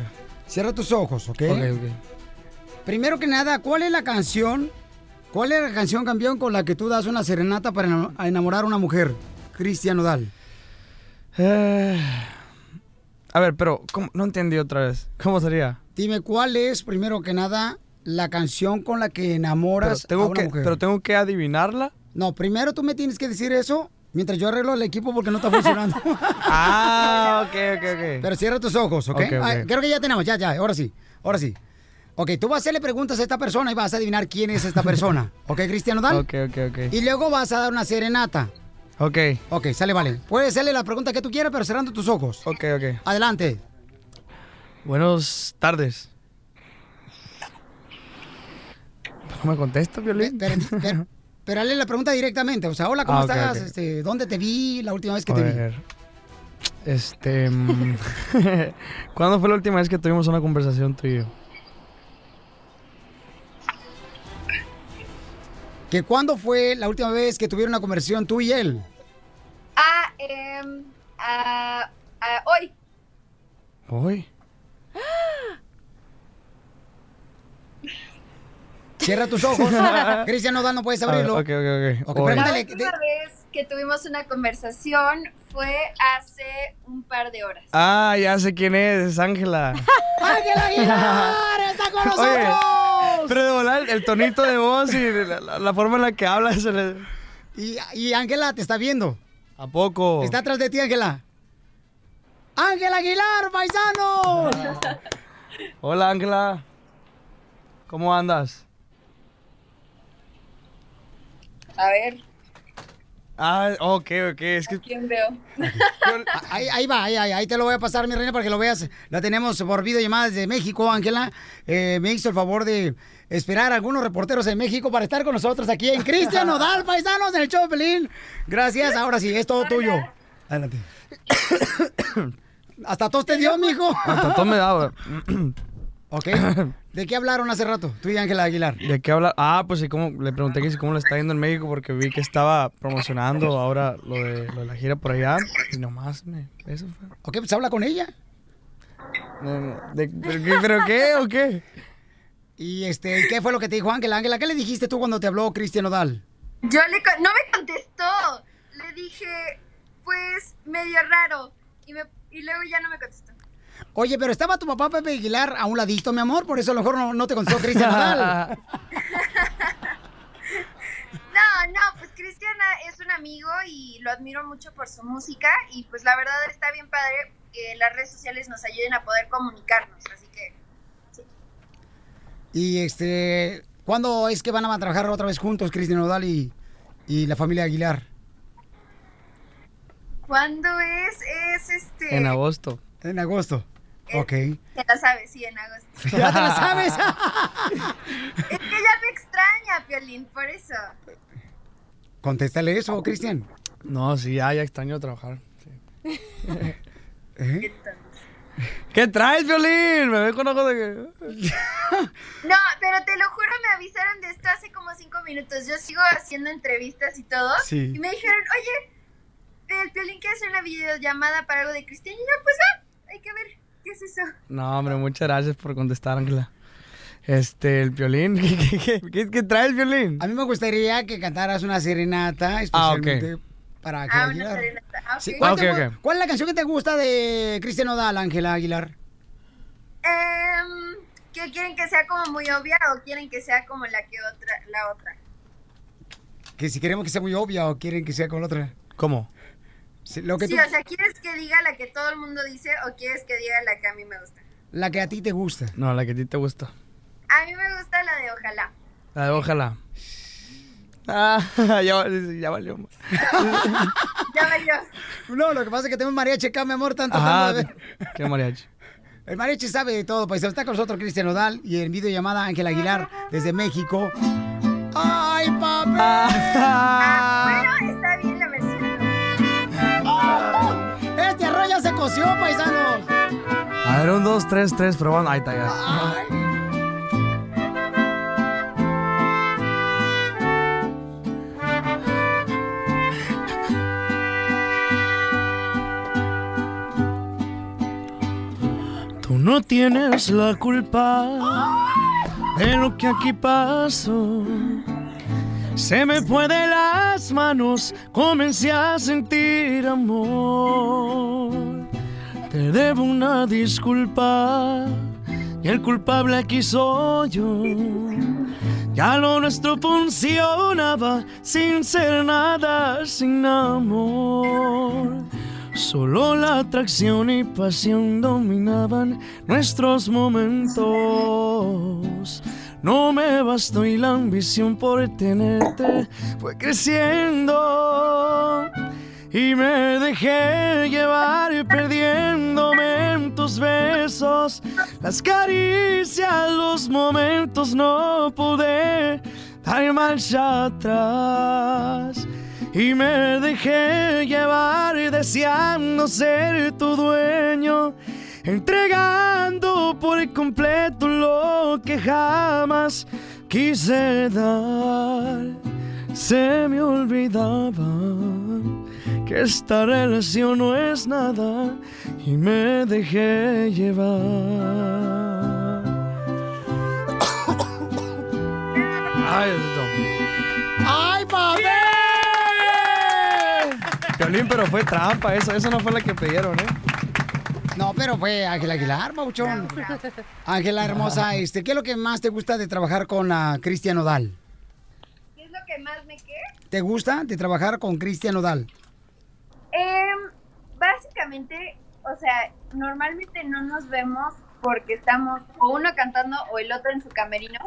Cierra tus ojos, ¿ok? Ok, ok. Primero que nada, ¿cuál es la canción? ¿Cuál es la canción, campeón, con la que tú das una serenata para enamorar a una mujer? Cristian Odal. Eh, a ver, pero ¿cómo? no entendí otra vez. ¿Cómo sería? Dime, ¿cuál es, primero que nada, la canción con la que enamoras tengo, a una que, mujer? pero tengo que adivinarla. No, primero tú me tienes que decir eso mientras yo arreglo el equipo porque no está funcionando. (laughs) ah, ok, ok, ok. Pero cierra tus ojos, ¿ok? Ok, ok. Ah, creo que ya tenemos, ya, ya, ahora sí, ahora sí. Ok, tú vas a hacerle preguntas a esta persona y vas a adivinar quién es esta persona. (laughs) ¿Ok, Cristian Odal? Ok, ok, ok. Y luego vas a dar una serenata. Ok. Ok, sale, vale. Puedes hacerle la pregunta que tú quieras, pero cerrando tus ojos. Ok, ok. Adelante. Buenas tardes. ¿No me contesta, Violín? Pero, pero- pero hazle la pregunta directamente. O sea, hola, ¿cómo Ah, estás? Este, ¿Dónde te vi la última vez que A te vi? ver. Este. mm, (laughs) ¿Cuándo fue la última vez que tuvimos una conversación tú y yo? ¿Que cuándo fue la última vez que tuvieron una conversación tú y él? Ah, em, ah, ah, hoy. Hoy. Cierra tus ojos. (laughs) Cristian Nodal, no puedes A ver, abrirlo. ok, ok, ok. Pregúntale. La última vez que tuvimos una conversación fue hace un par de horas. Ah, ya sé quién es, es Ángela. (laughs) ¡Ángela Aguilar está con nosotros! Oye, pero de volar el tonito de voz y la, la- la forma en la que habla se le... Y, y Ángela te está viendo. ¿A poco? Está atrás de ti, Ángela. ¡Ángela Aguilar, paisano! (laughs) Hola, Ángela. ¿Cómo andas? A ver, Ah, ok, ok. Es que ¿quién veo? (laughs) Ahí, ahí va, ahí, te lo voy a pasar, mi reina, para que lo veas. La tenemos por videollamada desde México, Ángela. Eh, me hizo el favor de esperar a algunos reporteros en México para estar con nosotros aquí en Cristian Nodal, (laughs) paisanos, en el show Pelín. Gracias, ahora sí, es todo tuyo. Adelante. (coughs) Hasta tos te dio, mijo. hasta todo me daba. (coughs) Ok. (coughs) ¿De qué hablaron hace rato, tú y Ángela Aguilar? ¿De qué habla? Ah, pues sí, como le pregunté que si cómo le está yendo en México porque vi que estaba promocionando ahora lo de, lo de la gira por allá y nomás me... Eso fue. Ok, pues habla con ella. No, no, ¿de- pero, qué, ¿Pero qué o qué? Y este, ¿qué fue lo que te dijo Ángela? Ángela, ¿qué le dijiste tú cuando te habló Cristian Nodal? Yo le... con- No me contestó. Le dije, pues, medio raro. Y, me... y luego ya no me contestó. Oye, pero estaba tu papá Pepe Aguilar a un ladito, mi amor, por eso a lo mejor no, no te contestó Cristian Nodal. (laughs) No, no, pues Cristian es un amigo y lo admiro mucho por su música. Y pues la verdad está bien padre que las redes sociales nos ayuden a poder comunicarnos. Así que Y este, ¿cuándo es que van a trabajar otra vez juntos Cristian Nodal y, y la familia Aguilar? ¿Cuándo es? Es este. En agosto. En agosto. Ok. Te la sabes, sí, en agosto. (laughs) ¿Ya te la sabes? (laughs) es que ya me extraña, Piolín, por eso. Contéstale eso, Cristian. No, sí, ya, ya extraño trabajar. sí. (laughs) ¿Qué traes, Violín? Me ve con ojos de que... No, pero te lo juro, me avisaron de esto hace como cinco minutos. Yo sigo haciendo entrevistas y todo. Sí. Y me dijeron, oye, el Piolín quiere hacer una videollamada para algo de Cristian. Y yo, pues va, hay que ver qué es eso. No, hombre, muchas gracias por contestar, Ángela. Este, el violín. (laughs) ¿Qué, qué, qué- qué trae el violín? A mí me gustaría que cantaras una serenata Ah, ok. especialmente para Ángela Ah, una Aguilar. serenata. Ah, ok. Sí, ¿cuál, te Ok, gu- ok. cuál es la canción que te gusta de Cristian Odal, Ángela Aguilar? Em, ¿qué quieren que sea como muy obvia o quieren que sea como la que otra, la otra? Que si queremos que sea muy obvia o quieren que sea con la otra. ¿Cómo? Sí, lo que Sí, tú- o sea, ¿quieres que diga la que todo el mundo dice o quieres que diga la que a mí me gusta? La que a ti te gusta. No, la que a ti te gusta. A mí me gusta la de ojalá. La de ojalá. Ah, (laughs) ya, ya valió. (laughs) Ya valió. No, lo que pasa es que tenemos mariachi acá, mi amor, tanto Ajá, tratando de ver. qué mariachi. (laughs) El mariachi sabe de todo, paisano. Está con nosotros Cristian Odal y en videollamada Ángela Aguilar desde México. ¡Ay, papi! Coció, paisanos. A ver, un, dos, tres, tres, probando. Ahí está ya. Tú no tienes la culpa de lo que aquí pasó. Se me fue de las manos, comencé a sentir amor. Te debo una disculpa y el culpable aquí soy yo. Ya lo nuestro funcionaba sin ser nada, sin amor. Solo la atracción y pasión dominaban nuestros momentos. No me bastó y la ambición por tenerte fue creciendo. Y me dejé llevar perdiéndome en tus besos. Las caricias, los momentos no pude dar marcha atrás. Y me dejé llevar deseando ser tu dueño. Entregando por completo lo que jamás quise dar. Se me olvidaba que esta relación no es nada y me dejé llevar. (coughs) Ay, Diosito. ¡Ay, papi! Violín, pero fue trampa, eso, eso no fue la que pidieron, ¿eh? No, pero fue Ángela Aguilar, Pauchón. Ángela hermosa, este, ¿qué es lo que más te gusta de trabajar con la Cristian Odal? ¿Qué es lo que más me queda? ¿Te gusta de trabajar con Cristian Odal? Em, básicamente, o sea, normalmente no nos vemos porque estamos o uno cantando o el otro en su camerino.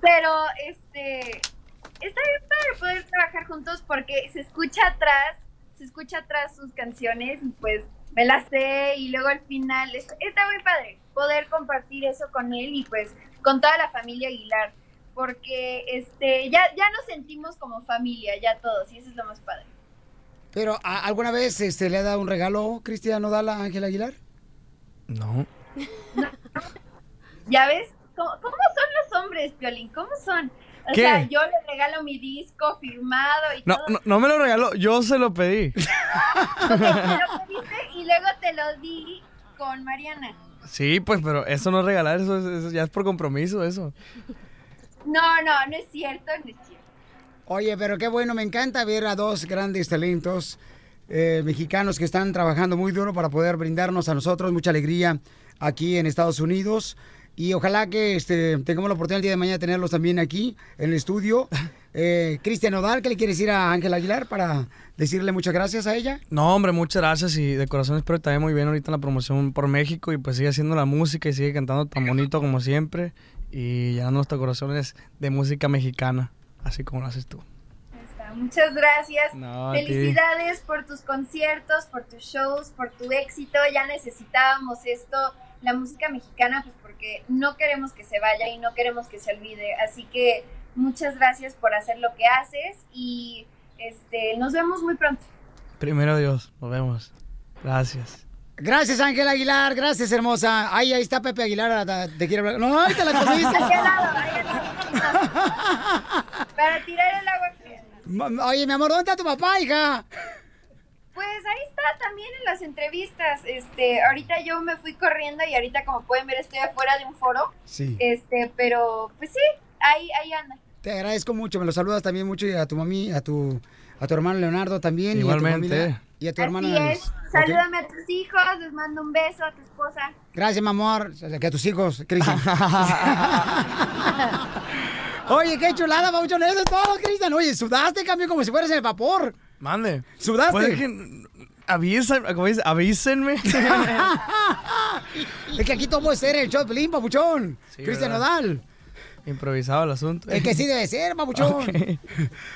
Pero, este, está bien padre poder trabajar juntos porque se escucha atrás, se escucha atrás sus canciones y pues me las sé y luego al final es- está muy padre poder compartir eso con él y pues con toda la familia Aguilar. Porque, este, ya, ya nos sentimos como familia, ya todos, y eso es lo más padre. Pero ¿a- ¿alguna vez este, le ha dado un regalo Cristian Odal a Ángela Aguilar? No. (laughs) ¿Ya ves? ¿Cómo, cómo son los hombres, Piolín? ¿Cómo son? O ¿Qué? sea, yo le regalo mi disco firmado y No, todo. no, no me lo regaló, yo se lo pedí. (laughs) Lo pediste y luego te lo di con Mariana. Sí, pues, pero eso no es regalar, eso, es- eso ya es por compromiso, eso. No, no, no es cierto, no es cierto. Oye, pero qué bueno, me encanta ver a dos grandes talentos eh, mexicanos que están trabajando muy duro para poder brindarnos a nosotros mucha alegría aquí en Estados Unidos. Y ojalá que este, tengamos la oportunidad el día de mañana de tenerlos también aquí en el estudio. (laughs) Eh, Cristian Odal, ¿qué le quiere decir a Ángela Aguilar para decirle muchas gracias a ella? No, hombre, muchas gracias y de corazón espero que te vaya muy bien ahorita en la promoción por México y pues sigue haciendo la música y sigue cantando tan bonito como siempre y llenando nuestros corazones de música mexicana, así como lo haces tú. Muchas gracias. No. Felicidades por tus conciertos, por tus shows, por tu éxito. Ya necesitábamos esto, la música mexicana, pues porque no queremos que se vaya y no queremos que se olvide. Así que muchas gracias por hacer lo que haces y este, nos vemos muy pronto. Primero Dios, nos vemos. Gracias. Gracias, Ángel Aguilar. Gracias, hermosa. Ahí, ahí está Pepe Aguilar. Te quiere hablar. No, (laughs) ahí te la comiste. Para tirar el agua fría. Oye, mi amor, ¿dónde está tu papá, hija? Pues ahí está también en las entrevistas. Este, ahorita yo me fui corriendo y ahorita como pueden ver estoy afuera de un foro. Sí. Este, pero pues sí, ahí ahí anda. Te agradezco mucho. Me lo saludas también mucho y a tu mami, a tu, a tu hermano Leonardo también. Igualmente. Y a tu, familia, y a tu. Así es. ¿Ok? Salúdame a tus hijos, les mando un beso a tu esposa. Gracias, mi amor. Que a tus hijos, Cristian. (laughs) Oye, qué chulada, Pauchón. Eso es todo, Cristian. Oye, sudaste, cambio, como si fueras en el vapor. Mande. ¿Sudaste? Pues que- avisa- como dice, avísenme. (laughs) es que aquí todo puede ser el show de Pelín, papuchón. Sí, Cristian. Nodal. Improvisado el asunto. Es que sí debe ser, papuchón. (laughs) Ok.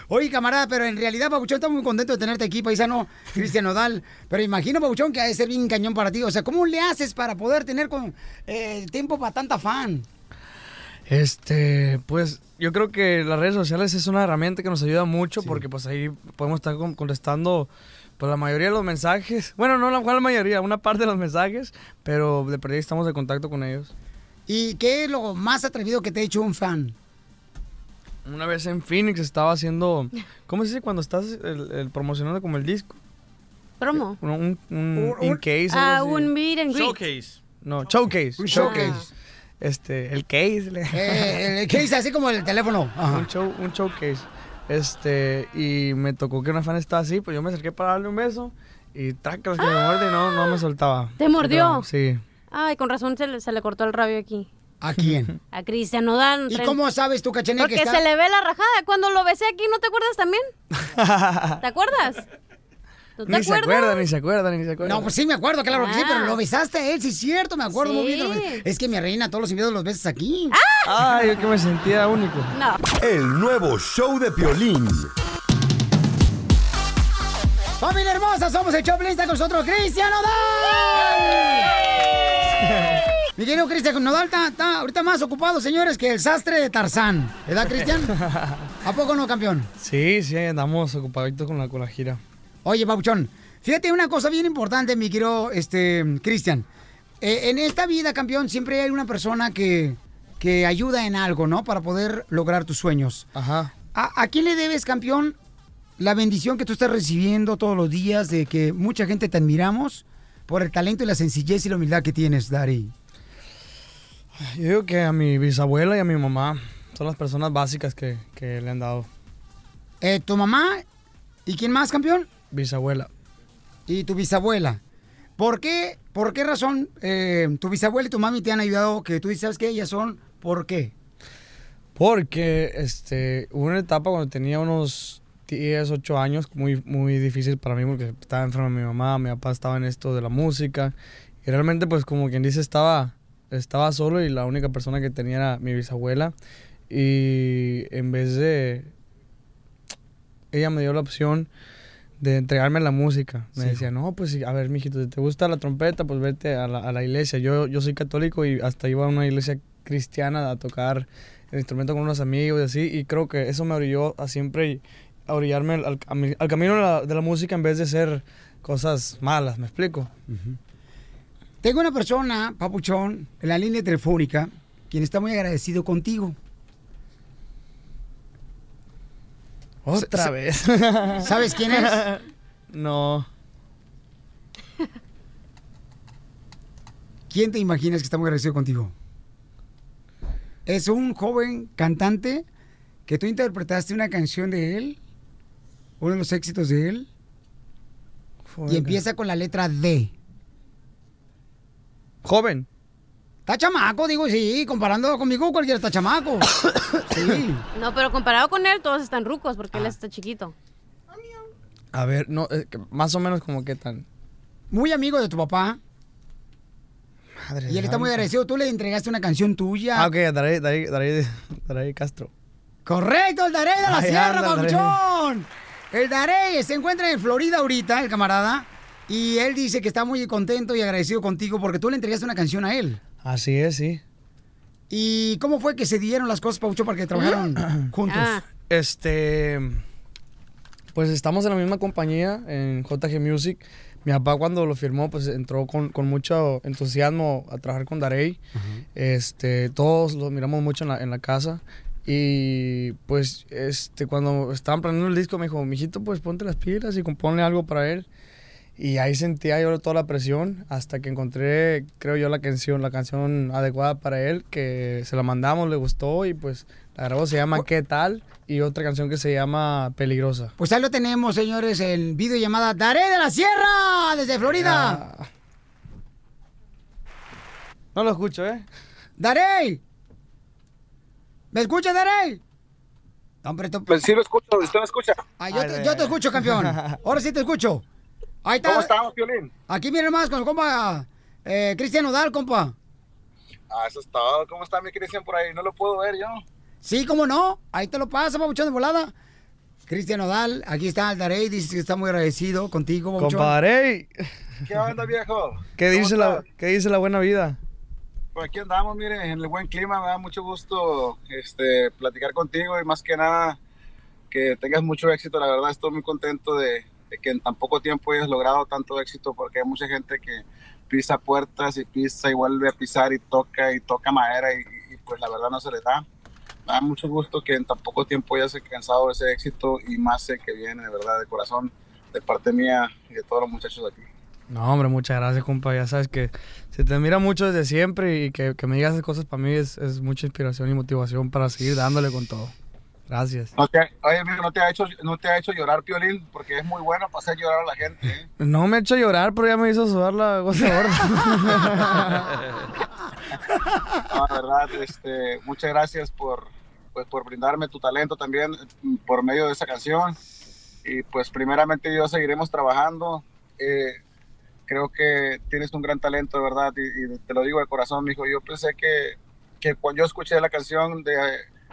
Oye, camarada, pero en realidad, papuchón, estamos muy contentos de tenerte aquí, paisano, Cristian Nodal. Pero imagino, papuchón, que ha de ser bien cañón para ti. O sea, ¿cómo le haces para poder tener con, eh, tiempo para tanta fan? Este, pues yo creo que las redes sociales es una herramienta que nos ayuda mucho porque pues ahí podemos estar con- contestando pues la mayoría de los mensajes. Bueno, no la, la mayoría, una parte de los mensajes, pero de perdida estamos en contacto con ellos. ¿Y qué es lo más atrevido que te ha hecho un fan? Una vez en Phoenix estaba haciendo, ¿cómo se dice cuando estás el, el promocionando como el disco? ¿Promo? Un, un, un Un- in case. Ah, un meet and greet. Showcase. No, showcase. Un showcase. Este, el case. le- Eh, el case así como el teléfono. Ajá. Un, show, un showcase. Este, y me tocó que una fan estaba así, pues yo me acerqué para darle un beso y trácalas que me muerde y no, no me soltaba. ¿Te mordió? Sí. Ay, con razón se le, se le cortó el rabio aquí. ¿A quién? (laughs) A Cristian Nodal. ¿Y cómo sabes tú, Cachanilla, Porque que está- se le ve la rajada. Cuando lo besé aquí, ¿no te acuerdas también? (laughs) ¿Te acuerdas? ¿Tú te Ni se acuerdas? acuerda, ni se acuerda, ni se acuerda. No, pues sí me acuerdo, claro que sí, Ah. pero lo besaste a él, sí es cierto, me acuerdo muy bien. que Es que mi reina, todos los invitados los besas aquí. Ay, yo que me sentía único. No. El nuevo show de Piolín. Familia hermosa, somos el Choplin, está con nosotros Cristian Nodal. Mi querido Cristian Nodal está, está ahorita más ocupado, señores, que el sastre de Tarzán. ¿Verdad, Cristian? (laughs) ¿A poco no, campeón? Sí, sí, andamos ocupaditos con la, con la gira. Oye, Pabuchón, fíjate una cosa bien importante, mi querido este, Cristian. Eh, en esta vida, campeón, siempre hay una persona que, que ayuda en algo, ¿no? Para poder lograr tus sueños. Ajá. ¿A, a quién le debes, campeón, la bendición que tú estás recibiendo todos los días de que mucha gente te admiramos por el talento y la sencillez y la humildad que tienes, Dari? Yo digo que a mi bisabuela y a mi mamá son las personas básicas que, que le han dado. Eh, ¿Tu mamá? ¿Y quién más, campeón? Bisabuela. Y tu bisabuela. ¿Por qué, por qué razón eh, tu bisabuela y tu mami te han ayudado que tú dices, ¿sabes qué? Ellas son, ¿por qué? Porque este, hubo una etapa cuando tenía unos 10, 8 años muy, muy difícil para mí porque estaba enferma mi mamá, mi papá estaba en esto de la música y realmente pues como quien dice estaba, estaba solo y la única persona que tenía era mi bisabuela y en vez de... Ella me dio la opción de entregarme la música. Me Sí. decía, no, pues a ver, mijito, si te gusta la trompeta, pues vete a la, a la iglesia. Yo, yo soy católico y hasta iba a una iglesia cristiana a tocar el instrumento con unos amigos y así. Y creo que eso me orilló a siempre a orillarme al, al al camino de la, de la música en vez de ser cosas malas, ¿me explico? Tengo una persona, papuchón, en la línea telefónica, quien está muy agradecido contigo. Otra vez. (laughs) ¿Sabes quién es? (laughs) No. (laughs) ¿Quién te imaginas que está muy agradecido contigo? Es un joven cantante que tú interpretaste una canción de él, uno de los éxitos de él, y empieza con la letra D. Joven. Está chamaco, digo, sí, comparando conmigo cualquiera está chamaco. (coughs) Sí. No, pero comparado con él, todos están rucos porque él Ah. está chiquito. A ver, no, eh, más o menos como que tan... Muy amigo de tu papá. Madre Y él está muy agradecido. Tú le entregaste una canción tuya. Ah, ok, Daray, Daray, Daray, Daray Castro. Correcto, el Darey de la Sierra, anda, papuchón. El Darey se encuentra en Florida ahorita, el camarada. Y él dice que está muy contento y agradecido contigo porque tú le entregaste una canción a él. Así es, sí. ¿Y cómo fue que se dieron las cosas, Paucho, para que trabajaron (clears throat) juntos? Ah. Este. pues estamos en la misma compañía, en JG Music. Mi papá cuando lo firmó, pues entró con, con mucho entusiasmo a trabajar con Darey. Este, todos lo miramos mucho en la, en la casa. Y pues este, cuando estaban planeando el disco me dijo, mijito, pues ponte las pilas y compone algo para él. Y ahí sentía yo toda la presión hasta que encontré, creo yo, la canción, la canción adecuada para él, que se la mandamos, le gustó y pues la grabó, se llama ¿Qué tal? Y otra canción que se llama Peligrosa. Pues ahí lo tenemos, señores, en videollamada Daré de la Sierra, desde Florida. No lo escucho, ¿eh? ¡Darey! ¿Me escucha, Darey? Hombre, tú... Pues sí lo escucho, usted me escucha. Ah, yo, te, yo te escucho, campeón. (laughs) Ahora sí te escucho. Ahí está. ¿Cómo estamos, Piolín? Aquí miren más con el compa eh, Cristian Odal, compa. Ah, eso es todo. ¿Cómo está mi Cristian por ahí? No lo puedo ver yo. Sí, cómo no. Ahí te lo pasa, papuchón de volada. Cristian Odal, aquí está el Darey, dice que está muy agradecido contigo, papuchón. Compadre, ¿Qué onda, viejo? ¿qué ¿Cómo dice, la? ¿qué dice la buena vida? Pues aquí andamos, mire, en el buen clima. Me da mucho gusto este, platicar contigo y más que nada que tengas mucho éxito. La verdad, estoy muy contento de que en tan poco tiempo hayas logrado tanto éxito porque hay mucha gente que pisa puertas y pisa y vuelve a pisar y toca y toca madera y, pues la verdad no se les da. Me da mucho gusto que en tan poco tiempo hayas alcanzado ese éxito y más sé que viene de verdad de corazón de parte mía y de todos los muchachos de aquí. No, hombre, muchas gracias, compa. Ya sabes que se te mira mucho desde siempre y que, que me digas esas cosas para mí es, es mucha inspiración y motivación para seguir dándole con todo. Gracias. No te, oye, amigo, ¿no te, ha hecho, ¿no te ha hecho llorar, Piolín? Porque es muy bueno para hacer llorar a la gente. ¿eh? No me he hecho llorar, pero ya me hizo sudar la gota gorda. (laughs) (laughs) No, la verdad, este, muchas gracias por, pues, por brindarme tu talento también por medio de esa canción. Y pues primeramente yo seguiremos trabajando. Eh, creo que tienes un gran talento, de verdad, y, y te lo digo de corazón, mijo. Yo pensé que, que cuando yo escuché la canción de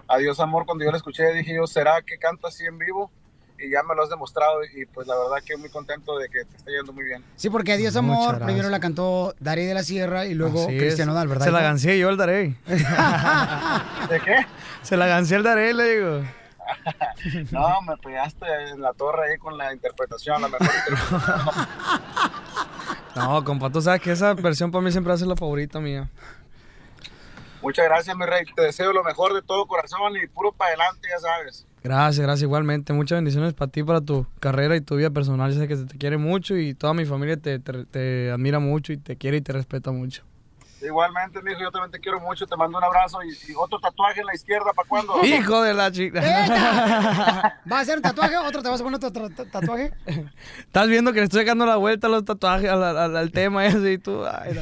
Adiós Amor, cuando yo la escuché, dije yo, ¿será que canta así en vivo? Y ya me lo has demostrado y pues la verdad que muy contento de que te esté yendo muy bien. Sí, porque Adiós Muchas Amor gracias. primero la cantó Darey de la Sierra y luego Así. Cristian Odal, ¿verdad? Se la gancé yo el Darey. (laughs) ¿De qué? Se la gancé el Darey, le digo. (laughs) No, me pegaste en la torre ahí con la interpretación, la mejor interpretación. (laughs) No, compa, tú sabes que esa versión para mí siempre va a ser la favorita mía. Muchas gracias, mi rey. Te deseo lo mejor de todo corazón y puro para adelante, ya sabes. Gracias, gracias igualmente. Muchas bendiciones para ti, para tu carrera y tu vida personal. Yo sé que se te quiere mucho y toda mi familia te, te- te admira mucho y te quiere y te respeta mucho. Igualmente, mijo, yo también te quiero mucho. Te mando un abrazo y, y otro tatuaje en la izquierda, ¿para cuándo? (laughs) Hijo de la chica. (laughs) ¿Va a hacer un tatuaje? ¿Otro te vas a poner otro tatuaje? Estás viendo que le estoy sacando la vuelta a los tatuajes, al, al- al tema ese y tú. ay. (laughs)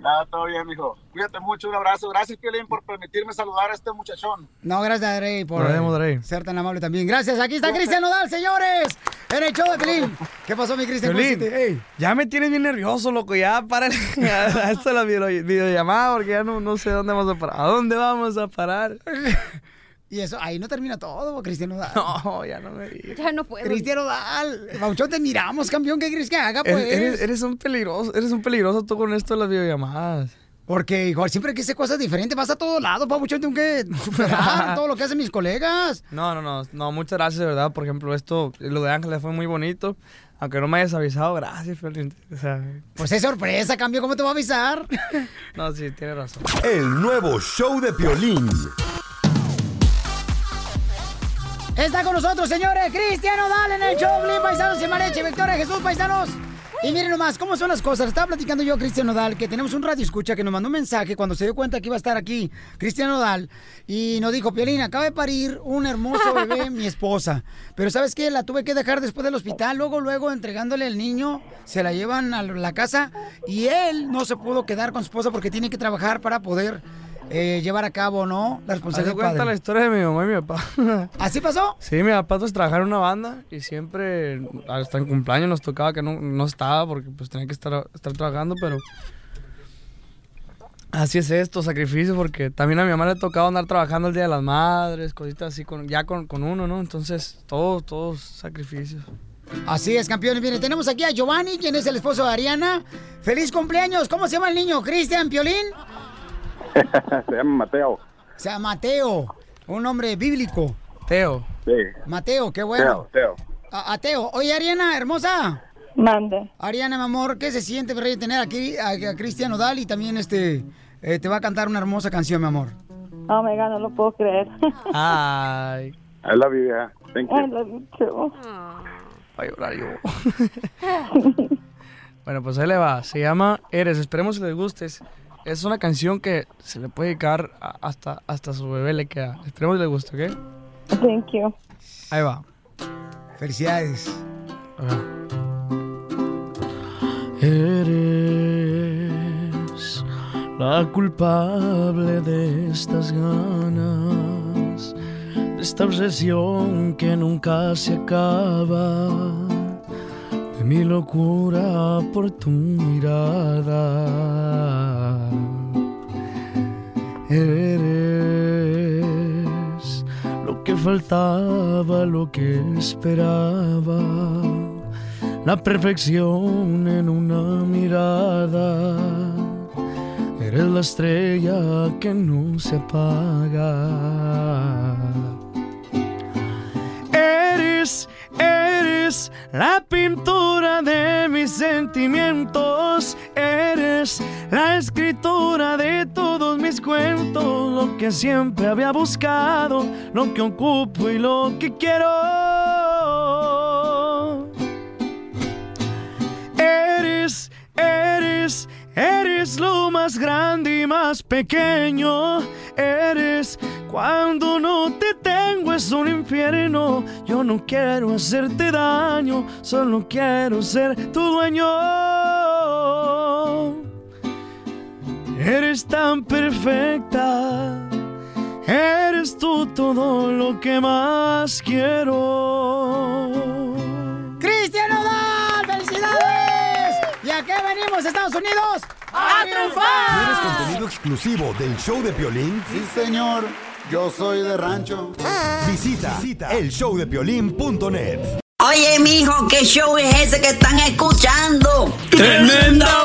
Nada, todo bien, mijo. Cuídate mucho, un abrazo. Gracias, Piolín, por permitirme saludar a este muchachón. No, gracias, Darey, por vemos, ser tan amable también. Gracias, aquí está Cristian Odal, señores, en el show de Pelín. ¿Qué pasó, mi Cristian? ¿Cómo Piolín, hiciste? Ey. ya me tienes bien nervioso, loco. Ya para (laughs) esto la video- videollamada porque ya no, no sé dónde vamos a parar. ¿A dónde vamos a parar? (laughs) Y eso, ahí no termina todo, Cristian Odal. No, ya no me digas. Ya no puedo. Cristian Odal, Bauchón, te miramos, campeón. ¿Qué crees que haga, pues? Eres, eres- un peligroso, eres un peligroso tú con esto de las videollamadas. Porque, hijo, siempre que hice cosas diferentes, vas a todos lados, Pabuchón, tengo que superar (laughs) todo lo que hacen mis colegas. No, no, no, no, muchas gracias, de verdad. Por ejemplo, esto, lo de Ángeles fue muy bonito. Aunque no me hayas avisado, gracias, Piolín. O sea, Pues es sorpresa, cambio, ¿cómo te va a avisar? (laughs) no, sí, tienes razón. El nuevo show de Piolín. Está con nosotros, señores, Cristian Odal en el show, Blin, Paisanos y Mareche, Victoria Jesús, Paisanos. Y miren nomás, ¿cómo son las cosas? Estaba platicando yo, Cristian Nodal, que tenemos un radio escucha que nos mandó un mensaje cuando se dio cuenta que iba a estar aquí Cristian Nodal y nos dijo, Piolín, acaba de parir un hermoso bebé, (laughs) mi esposa. Pero ¿sabes qué? La tuve que dejar después del hospital, luego, luego entregándole al niño, se la llevan a la casa y él no se pudo quedar con su esposa porque tiene que trabajar para poder eh, llevar a cabo, ¿no? La responsabilidad del cuenta la historia de mi mamá y mi papá. (laughs) ¿Así pasó? Sí, mi papá pues trabajaba en una banda y siempre, hasta en cumpleaños nos tocaba que no, no estaba porque pues tenía que estar, estar trabajando, pero así es esto, sacrificio, porque también a mi mamá le tocaba andar trabajando el Día de las Madres, cositas así, con, ya con, con uno, ¿no? Entonces, todos, todos sacrificios. Así es, campeones. Miren, tenemos aquí a Giovanni, quien es el esposo de Ariana. ¡Feliz cumpleaños! ¿Cómo se llama el niño? ¿Cristian Piolín? (laughs) Se llama Mateo. O sea, Mateo, un nombre bíblico. Teo. Sí. Mateo, qué bueno. Teo, A, a Teo. Oye, Ariana, hermosa. Mande. Ariana, mi amor, ¿qué se siente Rey, tener aquí a, a Cristian Nodal y también este eh, te va a cantar una hermosa canción, mi amor? Oh my God, no lo puedo creer. (laughs) Ay. I love you, yeah. Thank I you. love you too. Va a llorar yo. (laughs) bueno, pues ahí le va. Se llama Eres. Esperemos que les guste. Es- una canción que se le puede dedicar a- hasta, hasta su bebé le queda. Esperemos que les guste, ¿ok? Thank you. Ahí va. Felicidades. Eres la culpable de estas ganas, de esta obsesión que nunca se acaba, mi locura por tu mirada. Eres lo que faltaba, lo que esperaba la perfección en una mirada. Eres la estrella que no se apaga. Sentimientos. Eres la escritura de todos mis cuentos. Lo que siempre había buscado, lo que ocupo y lo que quiero. Eres, eres, eres lo más grande y más pequeño. Eres cuando no te tengo es un infierno. Yo no quiero hacerte daño, solo quiero ser tu dueño. Eres tan perfecta. Eres tú todo lo que más quiero. ¡Cristian Nodal! ¡Felicidades! ¿Y a qué venimos, Estados Unidos? ¡A triunfar! ¿Quieres contenido exclusivo del show de Piolín? Sí, señor. Yo soy de rancho. Visita, visita elshowdepiolín.net. Oye, mijo, ¿qué show es ese que están escuchando? ¡Tremenda